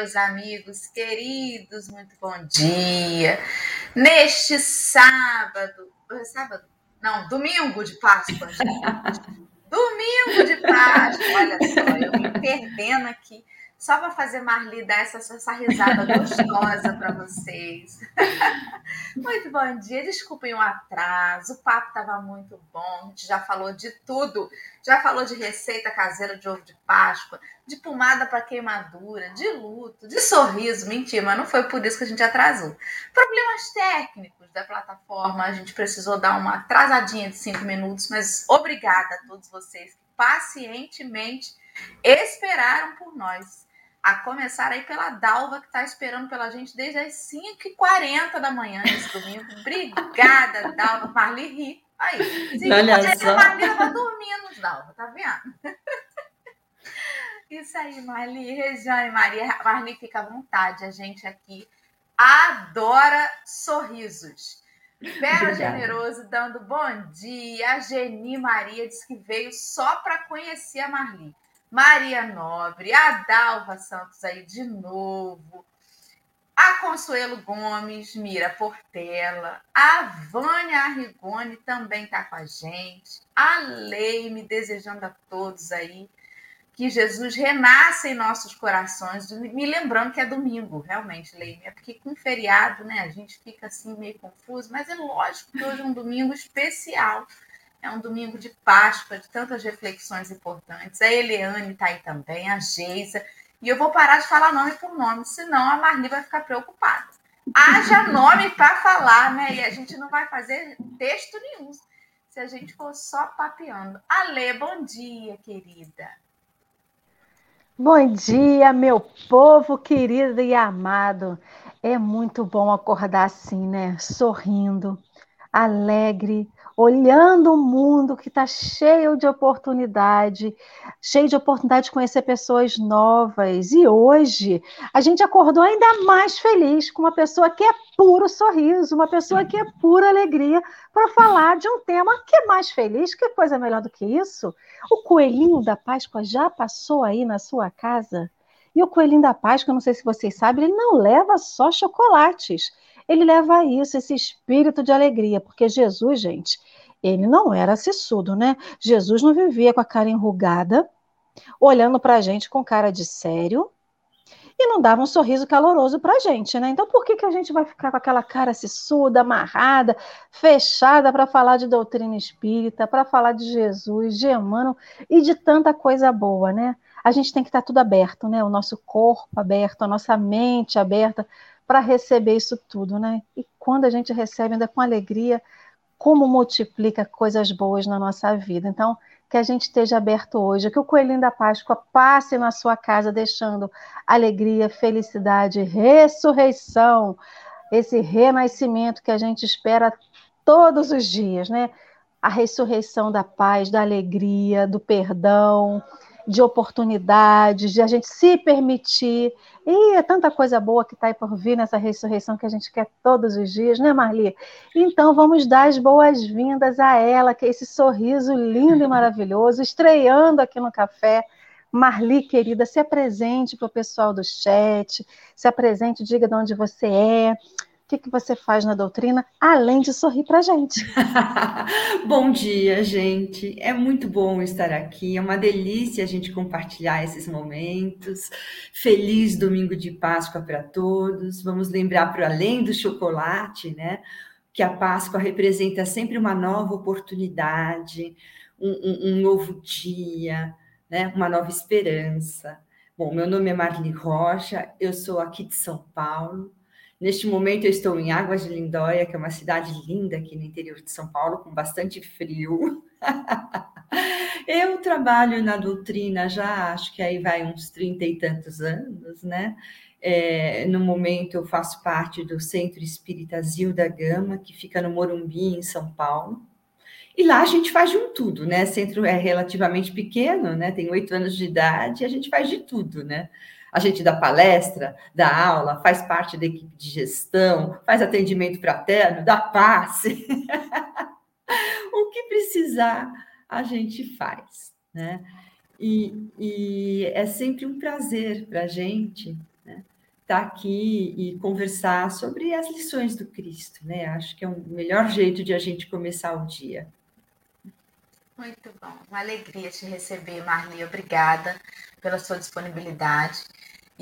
meus amigos queridos, muito bom dia. Neste sábado, é sábado? Não, domingo de Páscoa, gente. Domingo de Páscoa, olha só, eu me perdendo aqui só para fazer Marli dar essa, essa risada gostosa para vocês. muito bom dia, desculpem o atraso, o papo estava muito bom, a gente já falou de tudo, já falou de receita caseira de ovo de Páscoa, de pomada para queimadura, de luto, de sorriso, mentira, mas não foi por isso que a gente atrasou. Problemas técnicos da plataforma, a gente precisou dar uma atrasadinha de cinco minutos, mas obrigada a todos vocês que pacientemente esperaram por nós. A começar aí pela Dalva, que está esperando pela gente desde as 5h40 da manhã nesse domingo. Obrigada, Dalva. Marli ri. Aí. Se Olha só. Marli, eu dormindo, Dalva, tá vendo? Isso aí, Marli. Rejane, Maria. Marli, fica à vontade. A gente aqui adora sorrisos. Vera Generoso dando bom dia. A Geni Maria disse que veio só para conhecer a Marli. Maria Nobre, a Dalva Santos aí de novo, a Consuelo Gomes, Mira Portela, a Vânia Arrigoni também está com a gente, a Leime desejando a todos aí que Jesus renasça em nossos corações, me lembrando que é domingo, realmente, Leime, é porque com feriado, né, a gente fica assim meio confuso, mas é lógico que hoje é um domingo especial, é um domingo de Páscoa, de tantas reflexões importantes. A Eliane está aí também, a Geisa. E eu vou parar de falar nome por nome, senão a Marli vai ficar preocupada. Haja nome para falar, né? E a gente não vai fazer texto nenhum se a gente for só papeando. Ale, bom dia, querida. Bom dia, meu povo querido e amado. É muito bom acordar assim, né? Sorrindo, alegre, olhando o mundo que está cheio de oportunidade, cheio de oportunidade de conhecer pessoas novas. E hoje a gente acordou ainda mais feliz com uma pessoa que é puro sorriso, uma pessoa que é pura alegria, para falar de um tema que é mais feliz. Que coisa melhor do que isso? O coelhinho da Páscoa já passou aí na sua casa? E o coelhinho da Páscoa, não sei se vocês sabem, ele não leva só chocolates ele leva isso, esse espírito de alegria, porque Jesus, gente, ele não era acessudo, né? Jesus não vivia com a cara enrugada, olhando para a gente com cara de sério, e não dava um sorriso caloroso para a gente, né? Então, por que, que a gente vai ficar com aquela cara sissuda, amarrada, fechada para falar de doutrina espírita, para falar de Jesus, de Emmanuel e de tanta coisa boa, né? A gente tem que estar tá tudo aberto, né? O nosso corpo aberto, a nossa mente aberta para receber isso tudo, né? E quando a gente recebe ainda com alegria, como multiplica coisas boas na nossa vida. Então, que a gente esteja aberto hoje, que o coelhinho da Páscoa passe na sua casa, deixando alegria, felicidade, ressurreição, esse renascimento que a gente espera todos os dias, né? A ressurreição da paz, da alegria, do perdão, de oportunidades, de a gente se permitir. E é tanta coisa boa que está aí por vir nessa ressurreição que a gente quer todos os dias, né, Marli? Então vamos dar as boas-vindas a ela, que é esse sorriso lindo e maravilhoso, estreando aqui no café. Marli, querida, se apresente para o pessoal do chat, se apresente, diga de onde você é, que, que você faz na doutrina, além de sorrir para a gente? bom dia, gente. É muito bom estar aqui. É uma delícia a gente compartilhar esses momentos. Feliz domingo de Páscoa para todos. Vamos lembrar para além do chocolate, né? Que a Páscoa representa sempre uma nova oportunidade, um, um, um novo dia, né? Uma nova esperança. Bom, meu nome é Marli Rocha, eu sou aqui de São Paulo, Neste momento eu estou em Águas de Lindóia, que é uma cidade linda aqui no interior de São Paulo, com bastante frio. eu trabalho na doutrina já, acho que aí vai uns trinta e tantos anos, né? É, no momento eu faço parte do Centro Espírita Zilda Gama, que fica no Morumbi, em São Paulo. E lá a gente faz de um tudo, né? O centro é relativamente pequeno, né? Tem oito anos de idade, e a gente faz de tudo, né? A gente dá palestra, dá aula, faz parte da equipe de gestão, faz atendimento fraterno, dá passe. o que precisar, a gente faz, né? E, e é sempre um prazer para a gente estar tá aqui e conversar sobre as lições do Cristo, né? Acho que é o melhor jeito de a gente começar o dia. Muito bom, uma alegria te receber, Marli. Obrigada pela sua disponibilidade.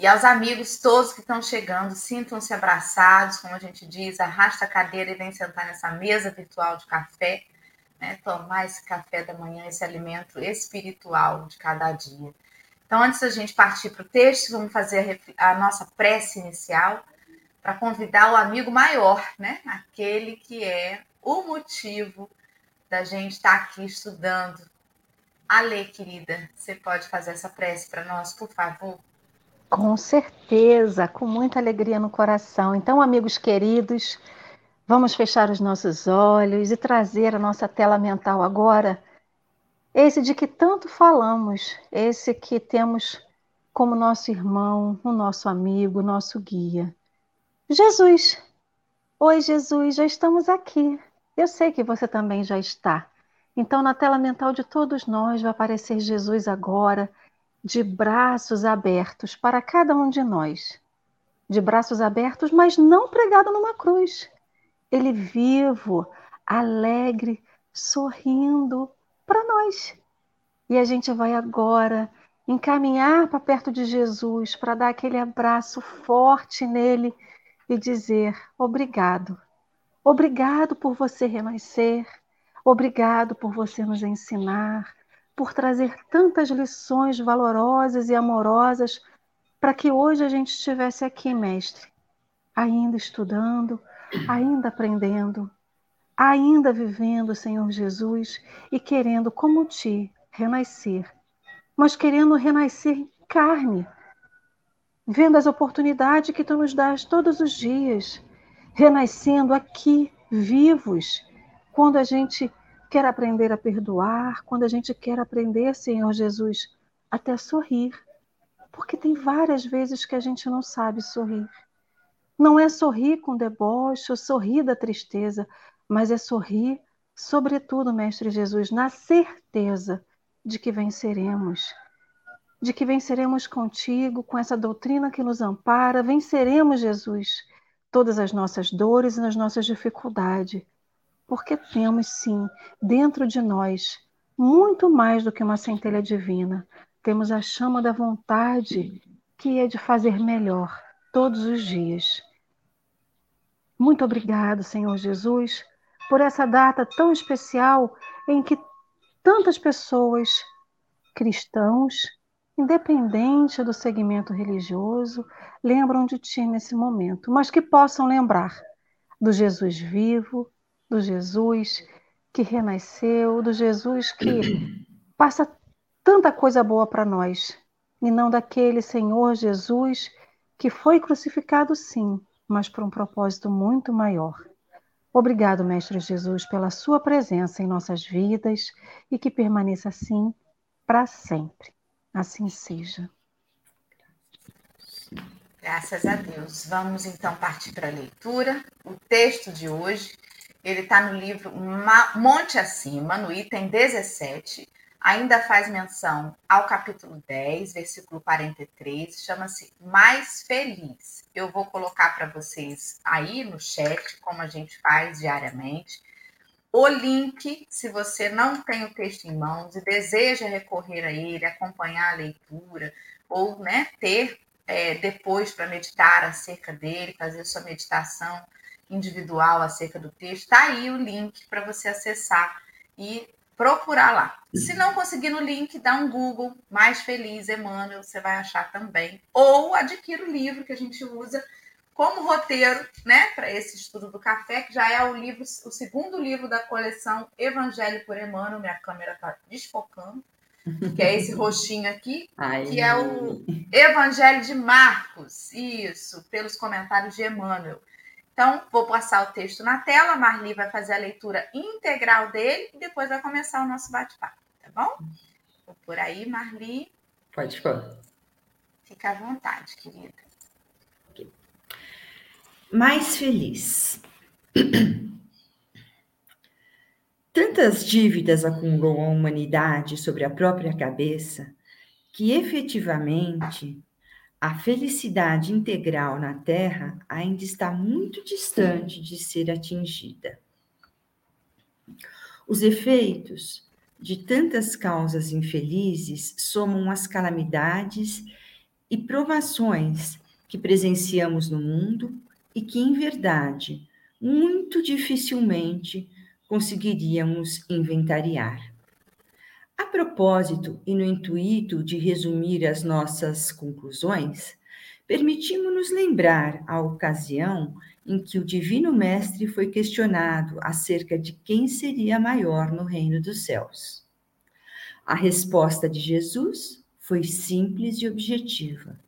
E aos amigos todos que estão chegando, sintam-se abraçados, como a gente diz, arrasta a cadeira e vem sentar nessa mesa virtual de café, né? tomar esse café da manhã, esse alimento espiritual de cada dia. Então, antes da gente partir para o texto, vamos fazer a, a nossa prece inicial para convidar o amigo maior, né? Aquele que é o motivo da gente estar tá aqui estudando. Ale, querida, você pode fazer essa prece para nós, por favor? Com certeza, com muita alegria no coração. Então, amigos queridos, vamos fechar os nossos olhos e trazer a nossa tela mental agora esse de que tanto falamos, esse que temos como nosso irmão, o nosso amigo, nosso guia. Jesus. Oi, Jesus, já estamos aqui. Eu sei que você também já está. Então, na tela mental de todos nós vai aparecer Jesus agora, de braços abertos para cada um de nós. De braços abertos, mas não pregado numa cruz. Ele vivo, alegre, sorrindo, para nós. E a gente vai agora encaminhar para perto de Jesus para dar aquele abraço forte nele e dizer: obrigado. Obrigado por você renascer. Obrigado por você nos ensinar, por trazer tantas lições valorosas e amorosas para que hoje a gente estivesse aqui, mestre, ainda estudando, ainda aprendendo, ainda vivendo, Senhor Jesus, e querendo, como ti, renascer, mas querendo renascer em carne, vendo as oportunidades que tu nos dás todos os dias, renascendo aqui, vivos, quando a gente quer aprender a perdoar, quando a gente quer aprender, Senhor Jesus, até sorrir. Porque tem várias vezes que a gente não sabe sorrir. Não é sorrir com deboche ou sorrir da tristeza, mas é sorrir, sobretudo, Mestre Jesus, na certeza de que venceremos, de que venceremos contigo, com essa doutrina que nos ampara, venceremos, Jesus, todas as nossas dores e nas nossas dificuldades, porque temos, sim, dentro de nós, muito mais do que uma centelha divina, temos a chama da vontade, que é de fazer melhor todos os dias. Muito obrigado, Senhor Jesus, por essa data tão especial em que tantas pessoas, cristãos, independente do segmento religioso, lembram de ti nesse momento, mas que possam lembrar do Jesus vivo, do Jesus que renasceu, do Jesus que passa tanta coisa boa para nós, e não daquele Senhor Jesus que foi crucificado, sim, mas por um propósito muito maior Obrigado, Mestre Jesus, pela sua presença em nossas vidas e que permaneça assim para sempre. Assim seja. Graças a Deus. Vamos então partir para a leitura. O texto de hoje, ele está no livro Monte Acima, no item 17, ainda faz menção ao capítulo 10, versículo 43, chama-se Mais Feliz. Eu vou colocar para vocês aí no chat, como a gente faz diariamente, o link, se você não tem o texto em mãos e deseja recorrer a ele, acompanhar a leitura, ou né, ter é, depois para meditar acerca dele, fazer sua meditação individual acerca do texto, está aí o link para você acessar e procurar lá. Se não conseguir no link, dá um Google, Mais Feliz Emmanuel, você vai achar também. Ou adquira o livro que a gente usa como roteiro, né, para esse estudo do café, que já é o livro, o segundo livro da coleção Evangelho por Emmanuel, minha câmera está desfocando, que é esse roxinho aqui, Ai. que é o Evangelho de Marcos, isso, pelos comentários de Emmanuel. Então, vou passar o texto na tela, Marli vai fazer a leitura integral dele e depois vai começar o nosso bate-papo, tá bom? Vou por aí, Marli. Pode ficar. Fica à vontade, querida. Mais feliz. Tantas dívidas acumulou a humanidade sobre a própria cabeça que efetivamente a felicidade integral na Terra ainda está muito distante de ser atingida. Os efeitos de tantas causas infelizes somam as calamidades e provações que presenciamos no mundo e que, em verdade, muito dificilmente conseguiríamos inventariar. A propósito, e no intuito de resumir as nossas conclusões, permitimos-nos lembrar a ocasião em que o Divino Mestre foi questionado acerca de quem seria maior no reino dos céus. A resposta de Jesus foi simples e objetiva.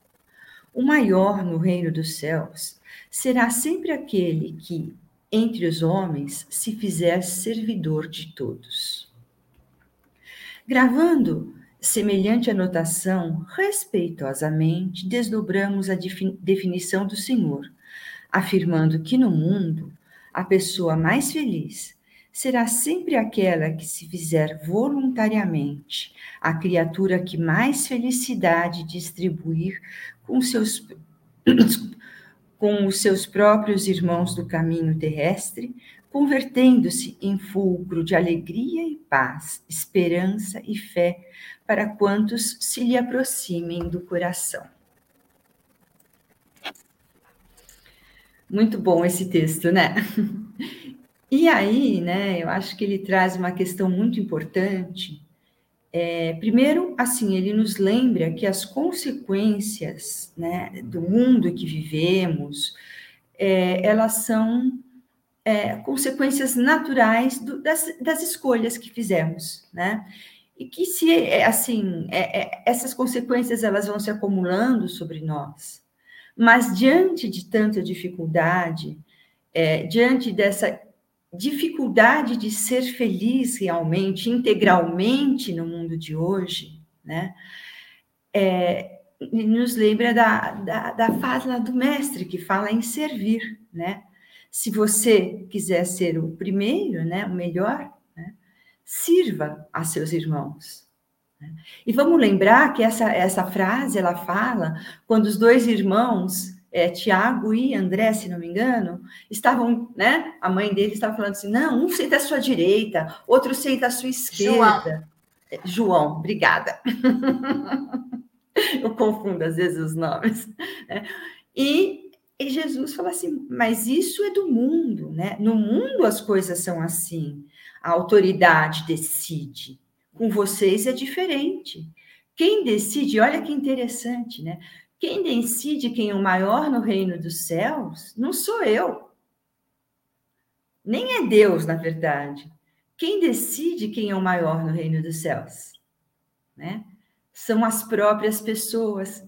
O maior no reino dos céus será sempre aquele que, entre os homens, se fizer servidor de todos. Gravando semelhante anotação, respeitosamente desdobramos a definição do Senhor afirmando que no mundo a pessoa mais feliz será sempre aquela que se fizer voluntariamente a criatura que mais felicidade distribuir com seus com os seus próprios irmãos do caminho terrestre, convertendo-se em fulcro de alegria e paz, esperança e fé para quantos se lhe aproximem do coração. Muito bom esse texto, né? E aí, né, eu acho que ele traz uma questão muito importante. É, primeiro, assim, ele nos lembra que as consequências né, do mundo que vivemos, é, elas são é, consequências naturais do, das, das, escolhas que fizemos, né? E que se, é, assim, é, é, essas consequências elas vão se acumulando sobre nós, mas diante de tanta dificuldade, é, diante dessa dificuldade de ser feliz realmente, integralmente no mundo de hoje, né? É, nos lembra da, da, da fala do mestre que fala em servir, né? Se você quiser ser o primeiro, né, o melhor, né, sirva a seus irmãos, e vamos lembrar que essa, essa frase ela fala quando os dois irmãos, é, Tiago e André, se não me engano, estavam, né? A mãe dele estava falando assim: não, um senta à sua direita, outro senta à sua esquerda. João, é, João obrigada. Eu confundo às vezes os nomes. Né? E, e Jesus fala assim: mas isso é do mundo, né? No mundo as coisas são assim. A autoridade decide com vocês é diferente. Quem decide, olha que interessante, né? Quem decide quem é o maior no reino dos céus não sou eu. Nem é Deus, na verdade. Quem decide quem é o maior no reino dos céus? Né? São as próprias pessoas.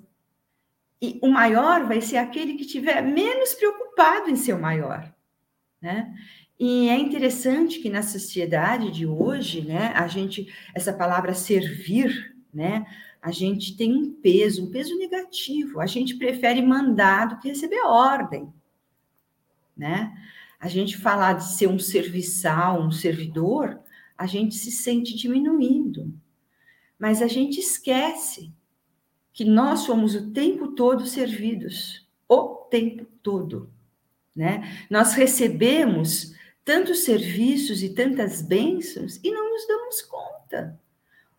E o maior vai ser aquele que tiver menos preocupado em ser o maior. Né? E é interessante que na sociedade de hoje, né, a gente, essa palavra servir, né, a gente tem um peso, um peso negativo. A gente prefere mandar do que receber ordem, né? A gente falar de ser um serviçal, um servidor, a gente se sente diminuindo. Mas a gente esquece que nós somos o tempo todo servidos, o tempo todo, né? Nós recebemos tantos serviços e tantas bênçãos e não nos damos conta.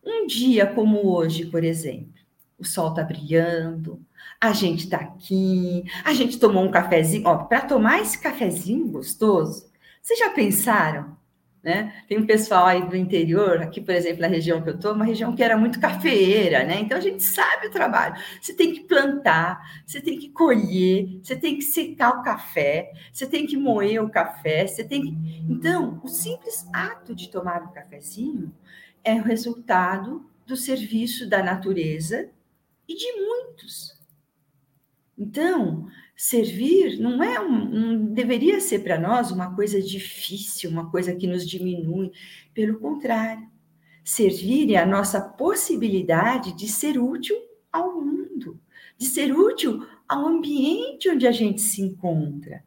Um dia como hoje, por exemplo, o sol está brilhando, a gente está aqui, a gente tomou um cafezinho. Ó, para tomar esse cafezinho gostoso, vocês já pensaram né? Tem um pessoal aí do interior, aqui, por exemplo, na região que eu estou, uma região que era muito cafeeira, né? Então a gente sabe o trabalho. Você tem que plantar, você tem que colher, você tem que secar o café, você tem que moer o café, você tem que. Então, o simples ato de tomar um cafezinho é o resultado do serviço da natureza e de muitos. Então, servir não é um, deveria ser para nós uma coisa difícil, uma coisa que nos diminui. Pelo contrário, servir é a nossa possibilidade de ser útil ao mundo, de ser útil ao ambiente onde a gente se encontra.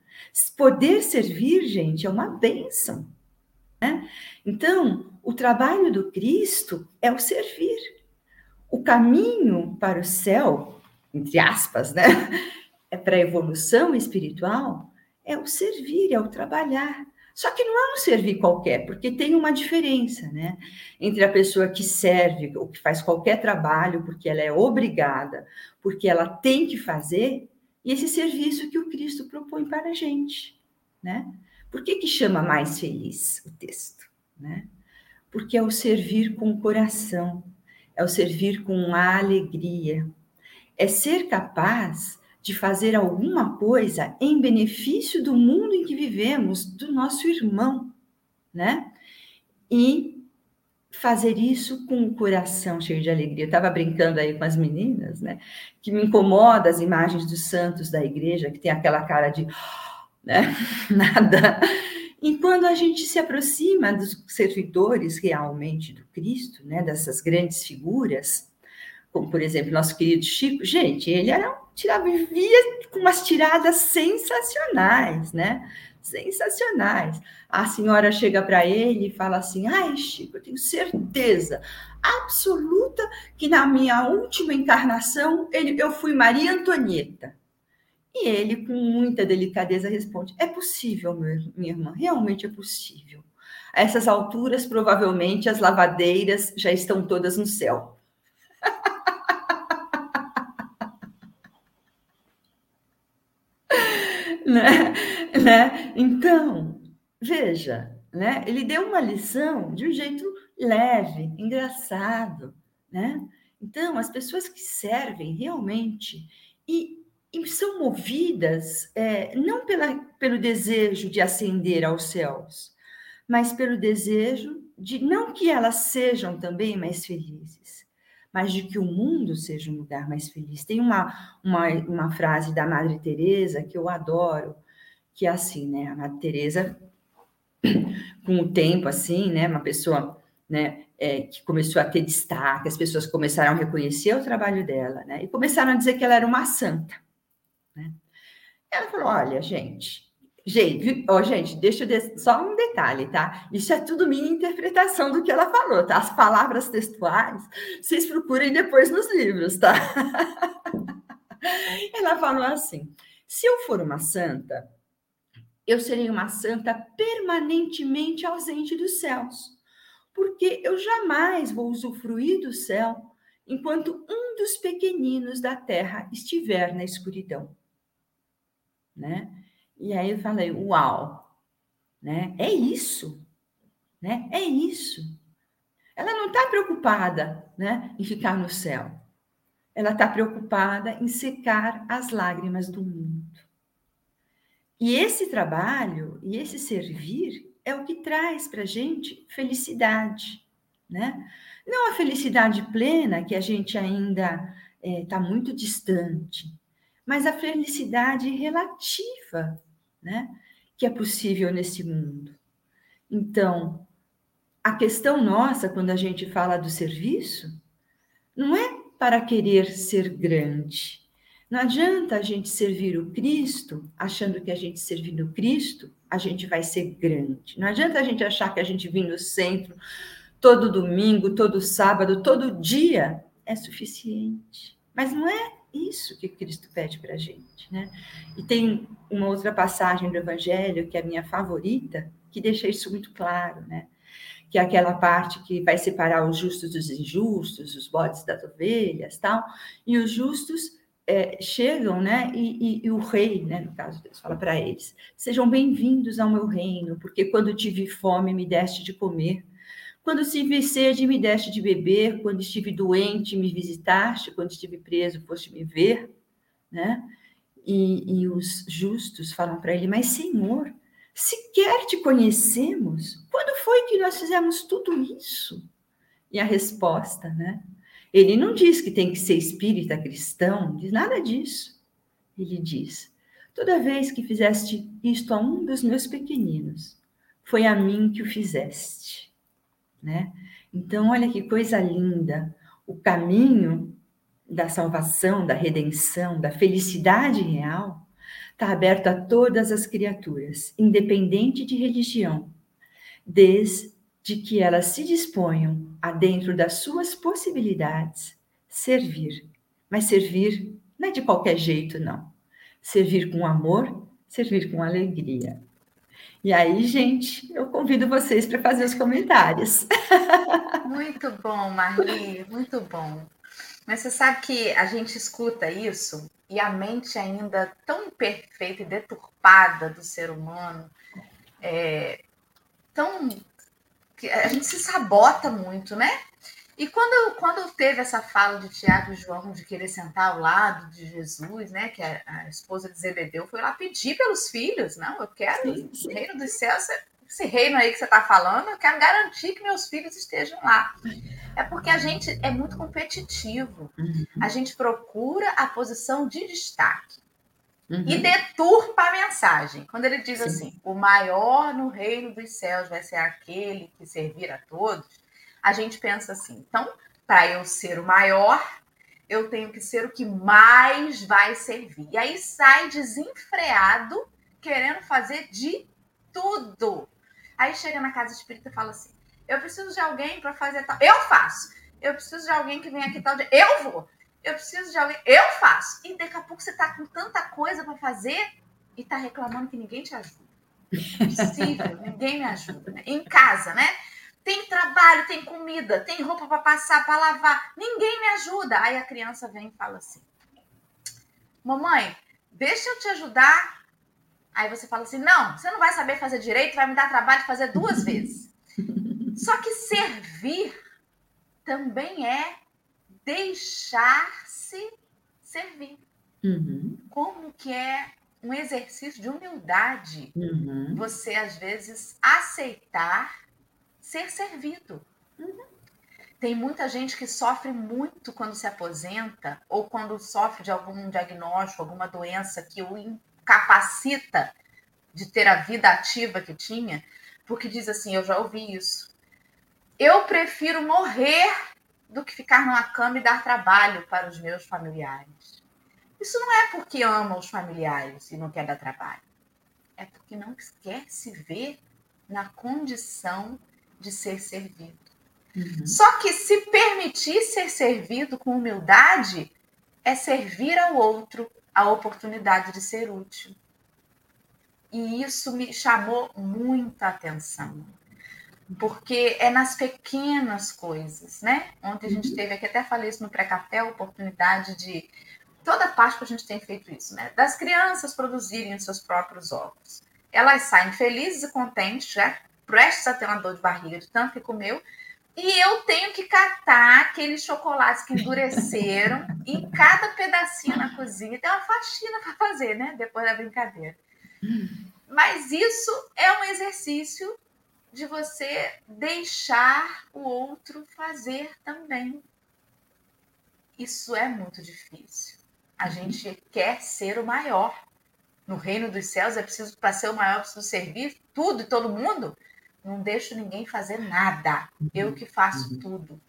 Poder servir, gente, é uma bênção. Né? Então, o trabalho do Cristo é o servir. O caminho para o céu entre aspas, né? É para a evolução espiritual, é o servir, é o trabalhar. Só que não é um servir qualquer, porque tem uma diferença, né? Entre a pessoa que serve ou que faz qualquer trabalho porque ela é obrigada, porque ela tem que fazer, e esse serviço que o Cristo propõe para a gente, né? Por que, que chama mais feliz o texto, né? Porque é o servir com o coração, é o servir com a alegria, é ser capaz de fazer alguma coisa em benefício do mundo em que vivemos, do nosso irmão, né? E fazer isso com o coração cheio de alegria. Eu estava brincando aí com as meninas, né? Que me incomoda as imagens dos santos da igreja, que tem aquela cara de né? nada. E quando a gente se aproxima dos servidores realmente do Cristo, né? Dessas grandes figuras, como por exemplo nosso querido Chico, gente, ele era tirava, vivia com umas tiradas sensacionais, né? Sensacionais. A senhora chega para ele e fala assim: ai, Chico, eu tenho certeza absoluta que na minha última encarnação ele, eu fui Maria Antonieta. E ele, com muita delicadeza, responde: É possível, minha irmã, realmente é possível. A essas alturas, provavelmente, as lavadeiras já estão todas no céu. Né? né? Então, veja, né? Ele deu uma lição de um jeito leve, engraçado, né? Então, as pessoas que servem realmente e, e são movidas é, não pela, pelo desejo de ascender aos céus, mas pelo desejo de não que elas sejam também mais felizes, mas de que o mundo seja um lugar mais feliz. Tem uma, uma, uma frase da Madre Teresa que eu adoro, que é assim, né? A Madre Teresa, com o tempo, assim, né? Uma pessoa, né? É, que começou a ter destaque, as pessoas começaram a reconhecer o trabalho dela, né? E começaram a dizer que ela era uma santa, né? Ela falou: olha, gente, Gente, oh, gente, deixa eu de... só um detalhe, tá? Isso é tudo minha interpretação do que ela falou, tá? As palavras textuais, vocês procurem depois nos livros, tá? ela falou assim: se eu for uma santa, eu serei uma santa permanentemente ausente dos céus, porque eu jamais vou usufruir do céu enquanto um dos pequeninos da terra estiver na escuridão, né? E aí eu falei, uau, né? É isso, né? É isso. Ela não está preocupada, né, em ficar no céu. Ela está preocupada em secar as lágrimas do mundo. E esse trabalho e esse servir é o que traz para gente felicidade, né? Não a felicidade plena que a gente ainda está eh, é, muito distante, mas a felicidade relativa né? Que é possível nesse mundo. Então, a questão nossa, quando a gente fala do serviço, não é para querer ser grande. Não adianta a gente servir o Cristo achando que a gente servindo o Cristo, a gente vai ser grande. Não adianta a gente achar que a gente vir no centro todo domingo, todo sábado, todo dia é suficiente. Mas não é isso que Cristo pede para a gente, né? E tem uma outra passagem do Evangelho que é a minha favorita, que deixa isso muito claro, né? Que é aquela parte que vai separar os justos dos injustos, os bodes das ovelhas, tal. E os justos é, chegam, né? E, e, e, o rei, né? No caso Deus fala para eles: sejam bem-vindos ao meu reino, porque quando tive fome me deste de comer quando tive sede, me deste de beber. Quando estive doente, me visitaste. Quando estive preso, foste me ver. Né? E, e os justos falam para ele: Mas, Senhor, sequer te conhecemos. Quando foi que nós fizemos tudo isso? E a resposta, né? Ele não diz que tem que ser espírita cristão, diz nada disso. Ele diz: Toda vez que fizeste isto a um dos meus pequeninos, foi a mim que o fizeste né? Então, olha que coisa linda. O caminho da salvação, da redenção, da felicidade real está aberto a todas as criaturas, independente de religião, desde que elas se disponham a, dentro das suas possibilidades, servir, mas servir Não é de qualquer jeito, não. Servir com amor, servir com alegria. E aí, gente, eu convido vocês para fazer os comentários. Muito bom, Marli, muito bom. Mas você sabe que a gente escuta isso e a mente ainda tão imperfeita e deturpada do ser humano, é, tão a gente se sabota muito, né? E quando, quando teve essa fala de Tiago e João de querer sentar ao lado de Jesus, né? Que a, a esposa de Zebedeu foi lá pedir pelos filhos, não, eu quero sim, sim. o reino dos céus, esse reino aí que você está falando, eu quero garantir que meus filhos estejam lá. É porque a gente é muito competitivo. Uhum. A gente procura a posição de destaque. Uhum. E deturpa a mensagem. Quando ele diz Sim. assim: o maior no reino dos céus vai ser aquele que servir a todos, a gente pensa assim: então, para eu ser o maior, eu tenho que ser o que mais vai servir. E aí sai desenfreado, querendo fazer de tudo. Aí chega na casa espírita e fala assim: eu preciso de alguém para fazer tal. Eu faço. Eu preciso de alguém que venha aqui tal dia. Eu vou. Eu preciso de alguém. Eu faço. E daqui a pouco você está com tanta coisa para fazer e está reclamando que ninguém te ajuda. É possível, ninguém me ajuda. Né? Em casa, né? Tem trabalho, tem comida, tem roupa para passar, para lavar. Ninguém me ajuda. Aí a criança vem e fala assim: Mamãe, deixa eu te ajudar. Aí você fala assim: Não, você não vai saber fazer direito, vai me dar trabalho de fazer duas vezes. Só que servir também é deixar-se servir. Uhum. Como que é um exercício de humildade uhum. você, às vezes, aceitar ser servido. Uhum. Tem muita gente que sofre muito quando se aposenta ou quando sofre de algum diagnóstico, alguma doença que o incapacita de ter a vida ativa que tinha, porque diz assim: Eu já ouvi isso. Eu prefiro morrer do que ficar numa cama e dar trabalho para os meus familiares. Isso não é porque ama os familiares e não quer dar trabalho. É porque não quer se ver na condição de ser servido. Uhum. Só que se permitir ser servido com humildade é servir ao outro a oportunidade de ser útil. E isso me chamou muita atenção porque é nas pequenas coisas, né? Ontem a gente uhum. teve aqui, até falei isso no pré-café, a oportunidade de. Toda Páscoa a gente tem feito isso, né? Das crianças produzirem os seus próprios ovos. Elas saem felizes e contentes, já prestes a ter uma dor de barriga de tanto que comeu, e eu tenho que catar aqueles chocolates que endureceram em cada pedacinho na cozinha. Tem uma faxina para fazer, né? Depois da brincadeira. Mas isso é um exercício de você deixar o outro fazer também. Isso é muito difícil. A uhum. gente quer ser o maior. No reino dos céus é preciso, para ser o maior, é preciso servir tudo e todo mundo. Não deixo ninguém fazer nada. Eu que faço uhum. tudo.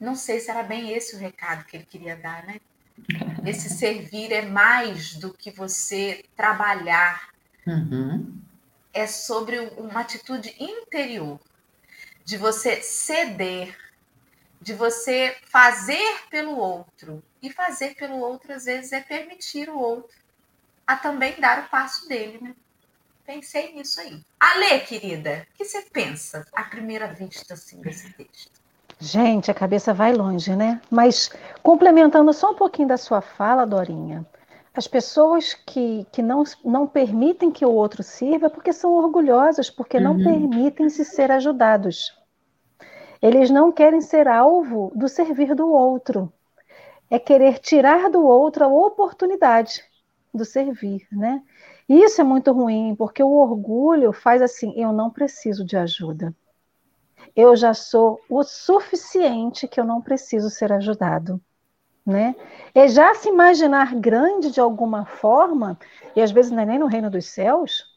Não sei se era bem esse o recado que ele queria dar, né? Esse servir é mais do que você trabalhar. Uhum é sobre uma atitude interior, de você ceder, de você fazer pelo outro. E fazer pelo outro, às vezes, é permitir o outro a também dar o passo dele, né? Pensei nisso aí. Ale, querida, o que você pensa à primeira vista assim, desse texto? Gente, a cabeça vai longe, né? Mas complementando só um pouquinho da sua fala, Dorinha, as pessoas que, que não, não permitem que o outro sirva porque são orgulhosas, porque uhum. não permitem se ser ajudados. Eles não querem ser alvo do servir do outro. É querer tirar do outro a oportunidade do servir, né? Isso é muito ruim, porque o orgulho faz assim: eu não preciso de ajuda. Eu já sou o suficiente que eu não preciso ser ajudado né? É já se imaginar grande de alguma forma, e às vezes não é nem no reino dos céus,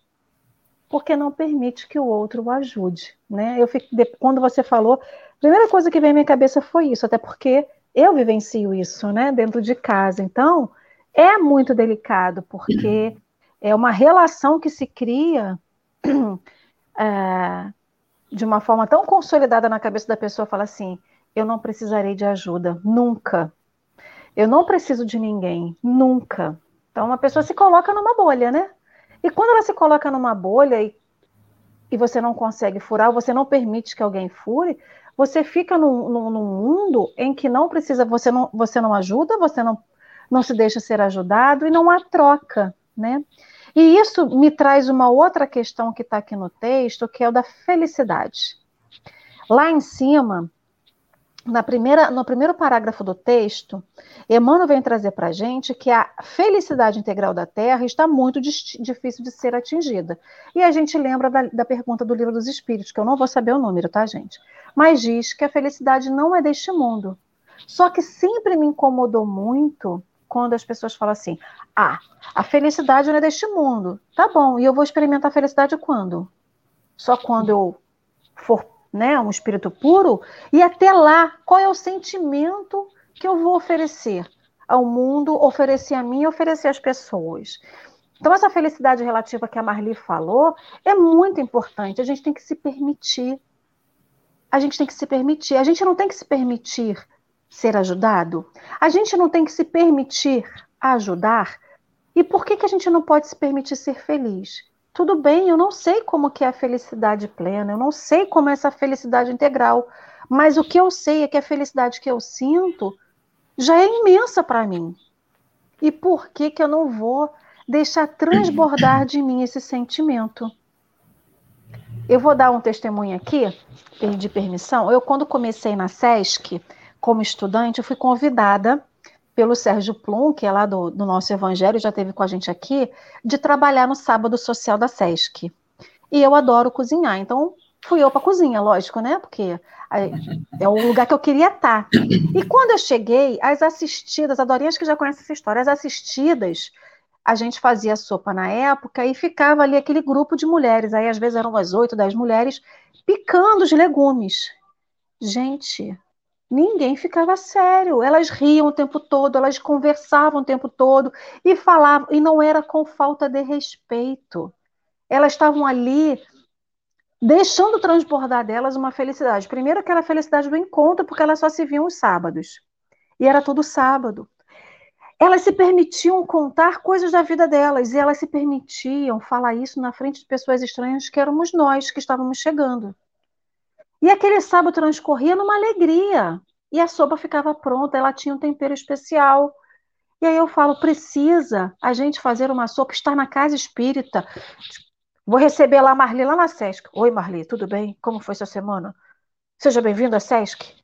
porque não permite que o outro o ajude, né? Eu fico, quando você falou, a primeira coisa que veio à minha cabeça foi isso, até porque eu vivencio isso, né, dentro de casa. Então, é muito delicado, porque é uma relação que se cria é, de uma forma tão consolidada na cabeça da pessoa, fala assim: eu não precisarei de ajuda, nunca. Eu não preciso de ninguém, nunca. Então, uma pessoa se coloca numa bolha, né? E quando ela se coloca numa bolha e, e você não consegue furar, você não permite que alguém fure, você fica num, num, num, mundo em que não precisa, você não, você não ajuda, você não, não se deixa ser ajudado e não há troca, né? E isso me traz uma outra questão que está aqui no texto, que é o da felicidade. Lá em cima, na primeira, no primeiro parágrafo do texto, Emmanuel vem trazer para a gente que a felicidade integral da Terra está muito difícil de ser atingida. E a gente lembra da, da, pergunta do Livro dos Espíritos, que eu não vou saber o número, tá, gente? Mas diz que a felicidade não é deste mundo. Só que sempre me incomodou muito quando as pessoas falam assim: ah, a felicidade não é deste mundo. Tá bom, e eu vou experimentar a felicidade quando? Só quando eu for né, um espírito puro, e até lá, qual é o sentimento que eu vou oferecer ao mundo, oferecer a mim, oferecer às pessoas. Então, essa felicidade relativa que a Marli falou é muito importante. A gente tem que se permitir. A gente tem que se permitir. A gente não tem que se permitir ser ajudado. A gente não tem que se permitir ajudar. E por que, que a gente não pode se permitir ser feliz? tudo bem, eu não sei como que é a felicidade plena, eu não sei como é essa felicidade integral, mas o que eu sei é que a felicidade que eu sinto já é imensa para mim. E por que que eu não vou deixar transbordar de mim esse sentimento? Eu vou dar um testemunho aqui, pedir permissão. Eu, quando comecei na SESC, como estudante, eu fui convidada pelo Sérgio Plum, que é lá do, do nosso Evangelho, já teve com a gente aqui, de trabalhar no sábado social da SESC. E eu adoro cozinhar, então fui eu para a cozinha, lógico, né? Porque é o lugar que eu queria estar. E quando eu cheguei, as assistidas, a Dorinha acho que já conhece essa história, as assistidas, a gente fazia sopa na época e ficava ali aquele grupo de mulheres, aí às vezes eram umas oito, dez mulheres, picando os legumes. Gente, Ninguém ficava sério. Elas riam o tempo todo, elas conversavam o tempo todo e falavam, e não era com falta de respeito. Elas estavam ali deixando transbordar delas uma felicidade. Primeiro, aquela felicidade do encontro, porque elas só se viam os sábados. E era todo sábado. Elas se permitiam contar coisas da vida delas, e elas se permitiam falar isso na frente de pessoas estranhas que éramos nós que estávamos chegando. E aquele sábado transcorria numa alegria. E a sopa ficava pronta, ela tinha um tempero especial. E aí eu falo, precisa a gente fazer uma sopa, estar na casa espírita. Vou receber lá a Marli, lá na Sesc. Oi, Marli, tudo bem? Como foi sua semana? Seja bem-vindo à Sesc.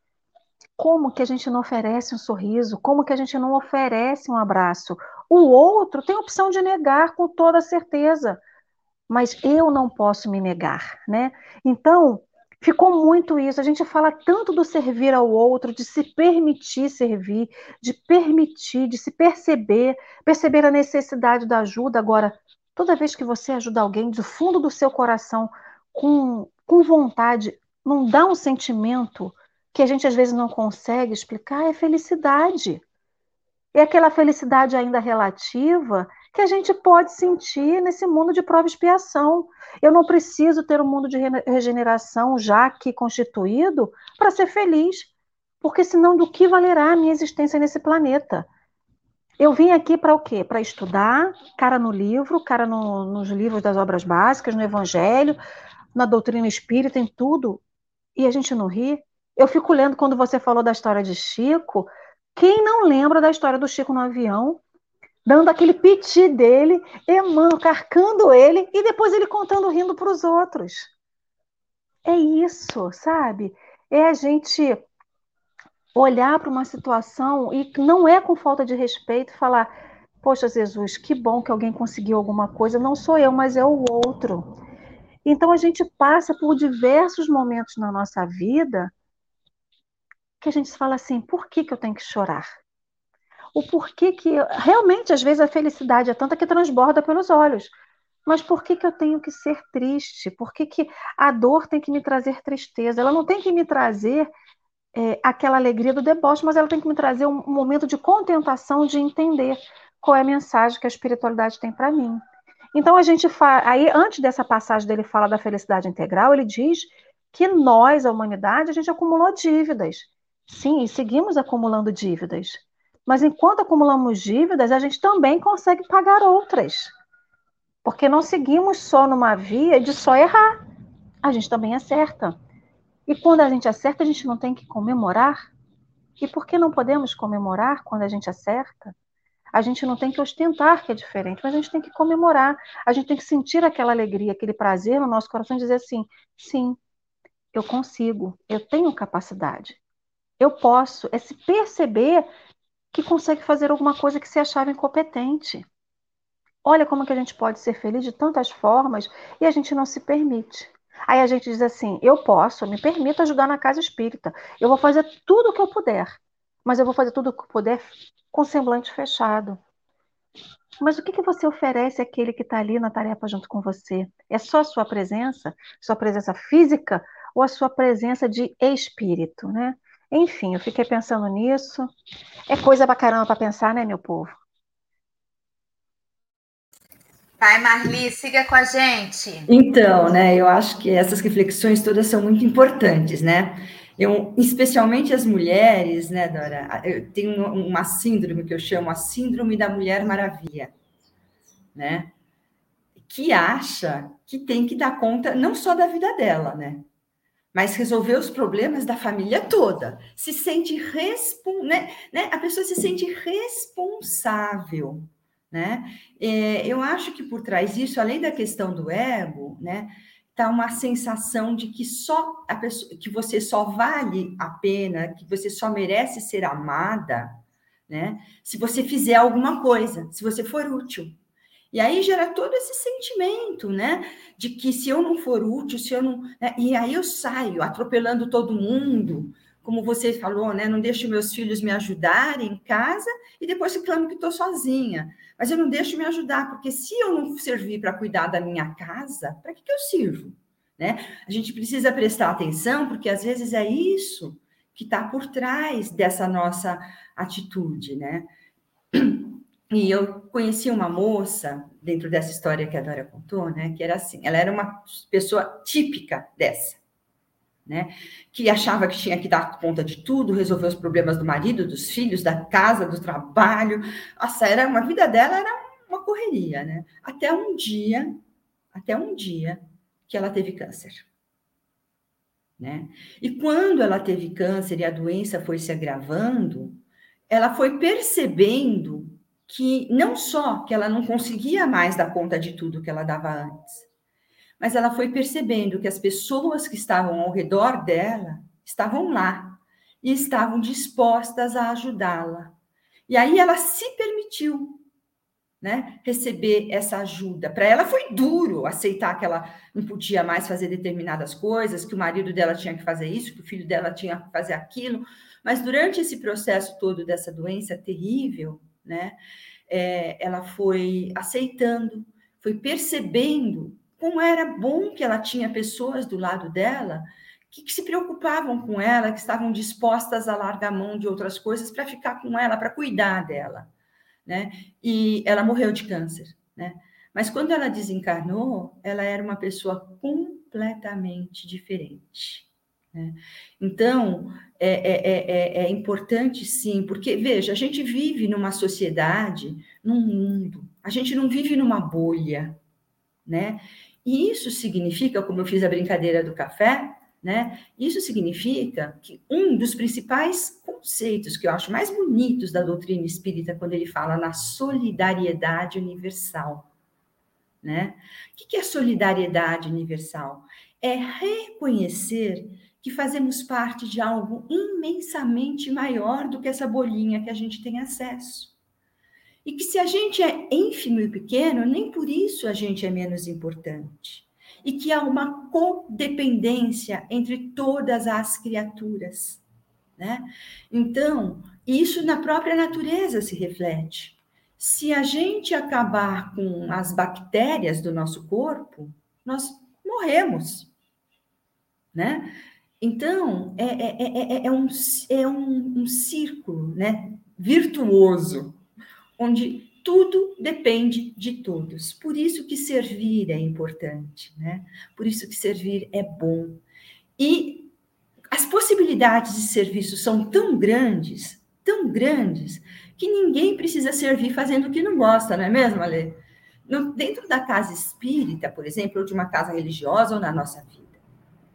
Como que a gente não oferece um sorriso? Como que a gente não oferece um abraço? O outro tem a opção de negar com toda certeza, mas eu não posso me negar, né? Então, ficou muito isso. A gente fala tanto do servir ao outro, de se permitir servir, de permitir, de se perceber, perceber a necessidade da ajuda. Agora, toda vez que você ajuda alguém do fundo do seu coração, com, com vontade, não dá um sentimento que a gente às vezes não consegue explicar, é felicidade. É aquela felicidade ainda relativa que a gente pode sentir nesse mundo de prova e expiação. Eu não preciso ter um mundo de regeneração já aqui constituído para ser feliz, porque senão do que valerá a minha existência nesse planeta? Eu vim aqui para o quê? Para estudar, cara no livro, cara no, nos livros das obras básicas, no Evangelho, na doutrina espírita, em tudo, e a gente não ri. Eu fico lendo quando você falou da história de Chico. Quem não lembra da história do Chico no avião? Dando aquele piti dele, emando, carcando ele, e depois ele contando rindo para os outros. É isso, sabe? É a gente olhar para uma situação e não é com falta de respeito falar: Poxa, Jesus, que bom que alguém conseguiu alguma coisa, não sou eu, mas é o outro. Então a gente passa por diversos momentos na nossa vida que a gente fala assim: por que, que eu tenho que chorar? O porquê que realmente às vezes a felicidade é tanta que transborda pelos olhos. Mas por que, que eu tenho que ser triste? Por que, que a dor tem que me trazer tristeza? Ela não tem que me trazer é, aquela alegria do deboche, mas ela tem que me trazer um, um momento de contentação, de entender qual é a mensagem que a espiritualidade tem para mim. Então a gente fala, aí antes dessa passagem dele fala da felicidade integral, ele diz que nós, a humanidade, a gente acumulou dívidas. Sim, e seguimos acumulando dívidas. Mas enquanto acumulamos dívidas, a gente também consegue pagar outras. Porque não seguimos só numa via de só errar. A gente também acerta. E quando a gente acerta, a gente não tem que comemorar? E por que não podemos comemorar quando a gente acerta? A gente não tem que ostentar que é diferente, mas a gente tem que comemorar. A gente tem que sentir aquela alegria, aquele prazer no nosso coração e dizer assim: sim, eu consigo, eu tenho capacidade. Eu posso. É se perceber que consegue fazer alguma coisa que se achava incompetente. Olha como que a gente pode ser feliz de tantas formas e a gente não se permite. Aí a gente diz assim: eu posso, me permito ajudar na casa espírita. Eu vou fazer tudo o que eu puder. Mas eu vou fazer tudo o que eu puder com semblante fechado. Mas o que, que você oferece àquele que está ali na tarefa junto com você? É só a sua presença? Sua presença física ou a sua presença de espírito, né? Enfim, eu fiquei pensando nisso. É coisa pra caramba para pensar, né, meu povo? Pai Marli, siga com a gente. Então, né, eu acho que essas reflexões todas são muito importantes, né? Eu, especialmente as mulheres, né, Dora? Eu tenho uma síndrome que eu chamo a síndrome da Mulher Maravilha, né? Que acha que tem que dar conta não só da vida dela, né? Mas resolver os problemas da família toda. Se sente respon... né? né? A pessoa se sente responsável né? É, eu acho que por trás disso, além da questão do ego, né, tá uma sensação de que só a pessoa, que você só vale a pena, que você só merece ser amada, né? Se você fizer alguma coisa, se você for útil. E aí gera todo esse sentimento, né? De que se eu não for útil, se eu não. Né? E aí eu saio atropelando todo mundo, como você falou, né? Não deixo meus filhos me ajudarem em casa e depois reclamo que estou sozinha mas eu não deixo me ajudar, porque se eu não servir para cuidar da minha casa, para que, que eu sirvo? Né? A gente precisa prestar atenção, porque às vezes é isso que está por trás dessa nossa atitude, né? E eu conheci uma moça, dentro dessa história que a Dora contou, né? Que era assim, ela era uma pessoa típica dessa né? Que achava que tinha que dar conta de tudo, resolver os problemas do marido, dos filhos, da casa, do trabalho. Nossa, era uma vida dela era uma correria, né? Até um dia, até um dia que ela teve câncer. Né? E quando ela teve câncer e a doença foi se agravando, ela foi percebendo que não só que ela não conseguia mais dar conta de tudo que ela dava antes, mas ela foi percebendo que as pessoas que estavam ao redor dela estavam lá e estavam dispostas a ajudá-la. E aí ela se permitiu né, receber essa ajuda. Para ela foi duro aceitar que ela não podia mais fazer determinadas coisas, que o marido dela tinha que fazer isso, que o filho dela tinha que fazer aquilo. Mas durante esse processo todo dessa doença terrível, né, é, ela foi aceitando, foi percebendo como era bom que ela tinha pessoas do lado dela que, que, se preocupavam com ela, que estavam dispostas a largar mão de outras coisas para ficar com ela, para cuidar dela, né? E ela morreu de câncer, né? Mas quando ela desencarnou, ela era uma pessoa completamente diferente. Né? Então, é, é, é, é, importante sim, porque, veja, a gente vive numa sociedade, num mundo, a gente não vive numa bolha, né? E isso significa, como eu fiz a brincadeira do café, né? Isso significa que um dos principais conceitos que eu acho mais bonitos da doutrina espírita, quando ele fala na solidariedade universal, né? O que é solidariedade universal? É reconhecer que fazemos parte de algo imensamente maior do que essa bolinha que a gente tem acesso. E que se a gente é ínfimo e pequeno, nem por isso a gente é menos importante. E que há uma codependência entre todas as criaturas. Né? Então, isso na própria natureza se reflete. Se a gente acabar com as bactérias do nosso corpo, nós morremos. Né? Então, é, é, é, é, um, é um, um círculo né? virtuoso onde tudo depende de todos. Por isso que servir é importante, né? Por isso que servir é bom. E as possibilidades de serviço são tão grandes, tão grandes, que ninguém precisa servir fazendo o que não gosta, não é mesmo, Ale? No, dentro da casa espírita, por exemplo, ou de uma casa religiosa ou na nossa vida,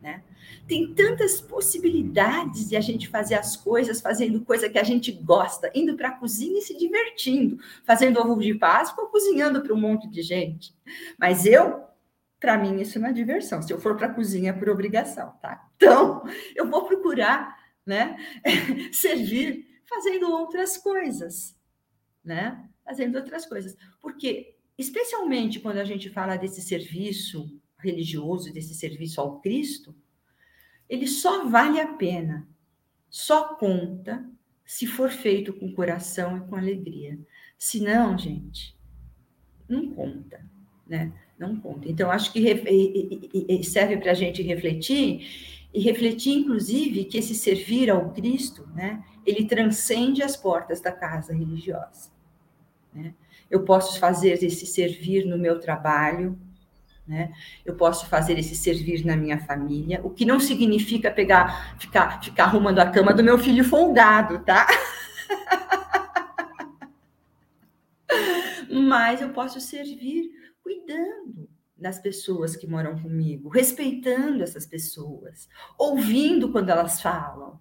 né? Tem tantas possibilidades de a gente fazer as coisas, fazendo coisa que a gente gosta, indo para a cozinha e se divertindo, fazendo ovo de Páscoa ou cozinhando para um monte de gente. Mas eu, para mim, isso não é diversão. Se eu for para a cozinha é por obrigação, tá? Então, eu vou procurar, né, servir fazendo outras coisas, né? Fazendo outras coisas. Porque, especialmente quando a gente fala desse serviço religioso, desse serviço ao Cristo, ele só vale a pena, só conta se for feito com coração e com alegria. Se não, gente, não conta, né? Não conta. Então, acho que serve para a gente refletir e refletir, inclusive, que esse servir ao Cristo, né, ele transcende as portas da casa religiosa. Né? Eu posso fazer esse servir no meu trabalho, né? Eu posso fazer esse servir na minha família, o que não significa pegar, ficar, ficar arrumando a cama do meu filho folgado, tá? Mas eu posso servir cuidando, das pessoas que moram comigo, respeitando essas pessoas, ouvindo quando elas falam,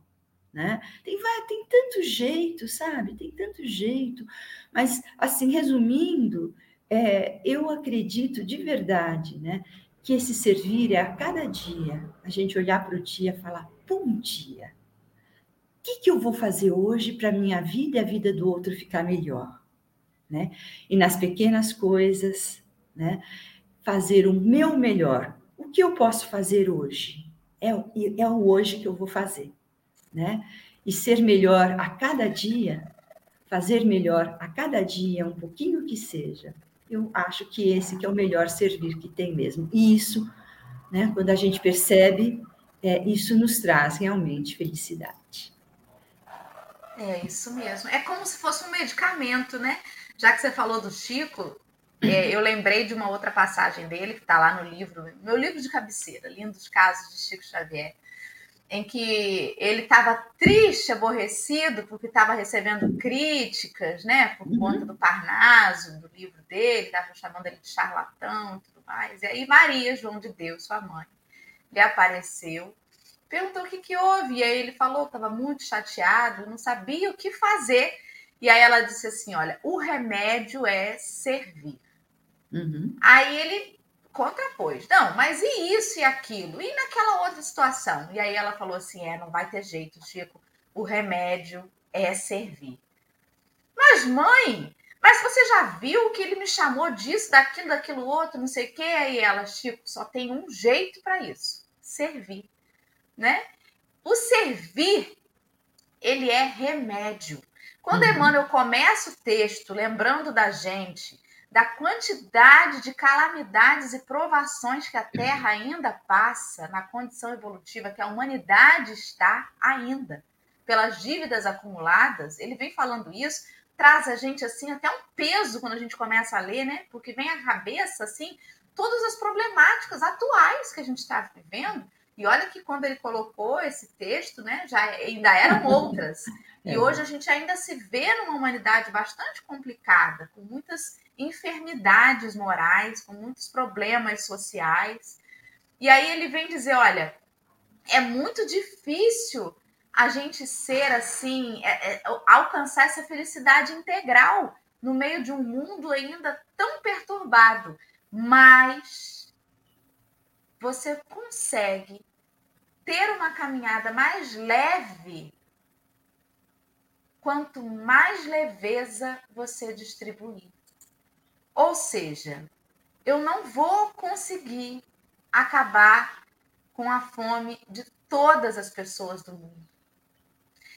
né? Tem, vai, tem tanto jeito, sabe? Tem tanto jeito. Mas, assim, resumindo, é, eu acredito de verdade, né? Que esse servir é a cada dia, a gente olhar para o dia e falar, bom dia. O que, que eu vou fazer hoje para minha vida e a vida do outro ficar melhor? Né? E nas pequenas coisas, né? fazer o meu melhor. O que eu posso fazer hoje? É, é o hoje que eu vou fazer, né? E ser melhor a cada dia, fazer melhor a cada dia, um pouquinho que seja. Eu acho que esse que é o melhor servir que tem mesmo. E isso, né, quando a gente percebe, é, isso nos traz realmente felicidade. É isso mesmo. É como se fosse um medicamento, né? Já que você falou do Chico, é, eu lembrei de uma outra passagem dele, que está lá no livro, meu livro de cabeceira, Lindos Casos de Chico Xavier, em que ele estava triste, aborrecido, porque estava recebendo críticas, né, por uhum. conta do Parnaso, do livro dele, estavam chamando ele de charlatão e tudo mais. E aí Maria, João de Deus, sua mãe, lhe apareceu, perguntou o que, que houve, e aí ele falou, estava muito chateado, não sabia o que fazer. E aí ela disse assim: olha, o remédio é servir. Uhum. Aí ele contrapôs, não, mas e isso e aquilo? E naquela outra situação? E aí ela falou assim: é, não vai ter jeito, Chico, o remédio é servir. Mas, mãe, mas você já viu que ele me chamou disso, daquilo, daquilo outro, não sei o quê? Aí ela, Chico, só tem um jeito para isso: servir. Né? O servir, ele é remédio. Quando uhum. Emmanuel começa o texto lembrando da gente da quantidade de calamidades e provações que a Terra ainda passa na condição evolutiva que a humanidade está ainda, pelas dívidas acumuladas, ele vem falando isso, traz a gente assim até um peso quando a gente começa a ler, né? Porque vem à cabeça assim todas as problemáticas atuais que a gente está vivendo. E olha que quando ele colocou esse texto, né, já ainda eram outras. E é. hoje a gente ainda se vê numa humanidade bastante complicada, com muitas enfermidades morais, com muitos problemas sociais. E aí ele vem dizer: olha, é muito difícil a gente ser assim, é, é, alcançar essa felicidade integral no meio de um mundo ainda tão perturbado, mas você consegue ter uma caminhada mais leve quanto mais leveza você distribuir. Ou seja, eu não vou conseguir acabar com a fome de todas as pessoas do mundo.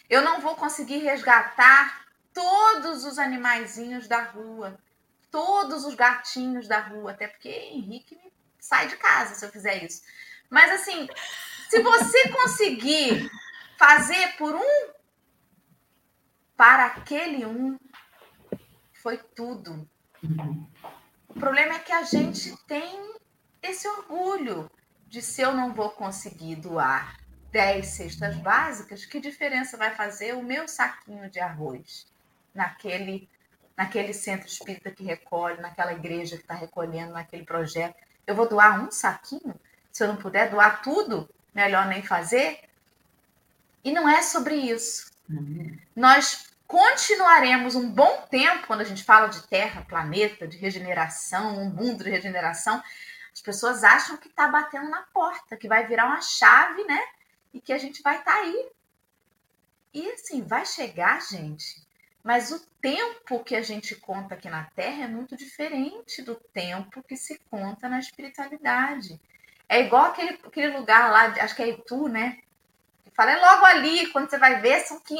Eu não vou conseguir resgatar todos os animaizinhos da rua, todos os gatinhos da rua, até porque Henrique sai de casa se eu fizer isso. Mas assim, se você conseguir fazer por um para aquele um foi tudo. O problema é que a gente tem esse orgulho de se eu não vou conseguir doar 10 cestas básicas, que diferença vai fazer o meu saquinho de arroz? naquele, naquele centro espírita que recolhe, naquela igreja que está recolhendo, naquele projeto. Eu vou doar um saquinho? Se eu não puder doar tudo, melhor nem fazer. E não é sobre isso. Uhum. Nós continuaremos um bom tempo quando a gente fala de terra, planeta, de regeneração, um mundo de regeneração. As pessoas acham que está batendo na porta, que vai virar uma chave, né? E que a gente vai estar tá aí. E assim, vai chegar, gente. Mas o tempo que a gente conta aqui na Terra é muito diferente do tempo que se conta na espiritualidade. É igual aquele, aquele lugar lá, acho que é Itu, né? Fala, é logo ali, quando você vai ver, são 500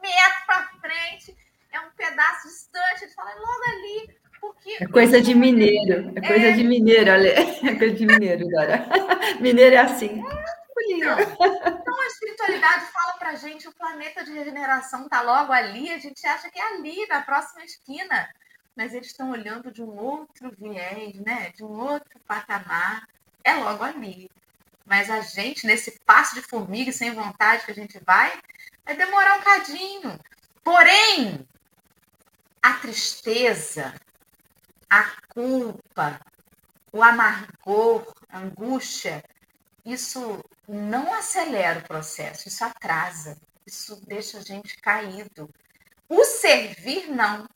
metros para frente, é um pedaço distante. Ele fala, é logo ali. Porque... É coisa de mineiro, é coisa é... de mineiro, olha. É coisa de mineiro, Dora. Mineiro é assim. Então, então a espiritualidade fala pra gente, o planeta de regeneração tá logo ali, a gente acha que é ali, na próxima esquina. Mas eles estão olhando de um outro viés, né? De um outro patamar. É logo ali. Mas a gente, nesse passo de formiga sem vontade que a gente vai, vai demorar um cadinho. Porém, a tristeza, a culpa, o amargor, a angústia, isso não acelera o processo, isso atrasa, isso deixa a gente caído. O servir, não.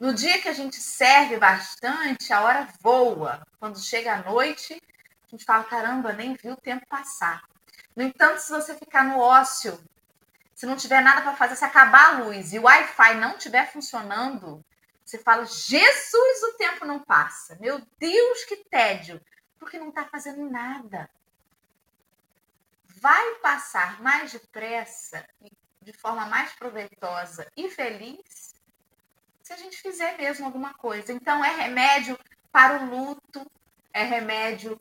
No dia que a gente serve bastante, a hora voa. Quando chega a noite, a gente fala, caramba, nem vi o tempo passar. No entanto, se você ficar no ócio, se não tiver nada para fazer, se acabar a luz e o Wi-Fi não estiver funcionando, você fala, Jesus, o tempo não passa. Meu Deus, que tédio. Porque não está fazendo nada. Vai passar mais depressa, de forma mais proveitosa e feliz, se a gente fizer mesmo alguma coisa. Então, é remédio para o luto, é remédio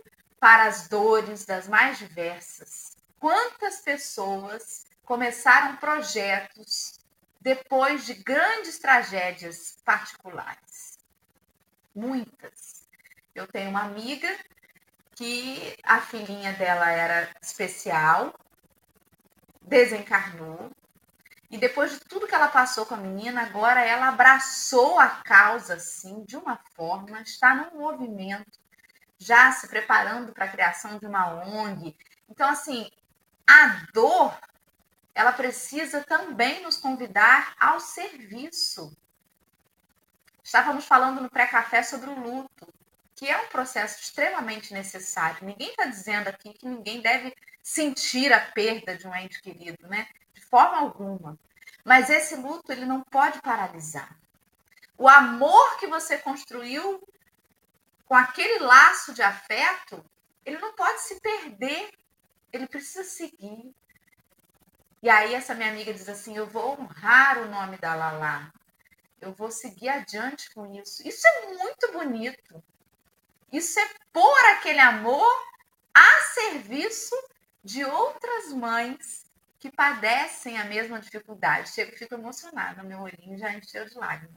para as dores das mais diversas. Quantas pessoas começaram projetos depois de grandes tragédias particulares? Muitas. Eu tenho uma amiga que a filhinha dela era especial, desencarnou, e depois de tudo que ela passou com a menina, agora ela abraçou a causa assim, de uma forma, está num movimento já se preparando para a criação de uma ONG. Então, assim, a dor, ela precisa também nos convidar ao serviço. Estávamos falando no pré-café sobre o luto, que é um processo extremamente necessário. Ninguém está dizendo aqui que ninguém deve sentir a perda de um ente querido, né? De forma alguma. Mas esse luto, ele não pode paralisar. O amor que você construiu com aquele laço de afeto, ele não pode se perder, ele precisa seguir. E aí essa minha amiga diz assim: eu vou honrar o nome da Lala, eu vou seguir adiante com isso. Isso é muito bonito. Isso é pôr aquele amor a serviço de outras mães que padecem a mesma dificuldade. Chego, fico emocionada, meu olhinho já encheu de lágrimas.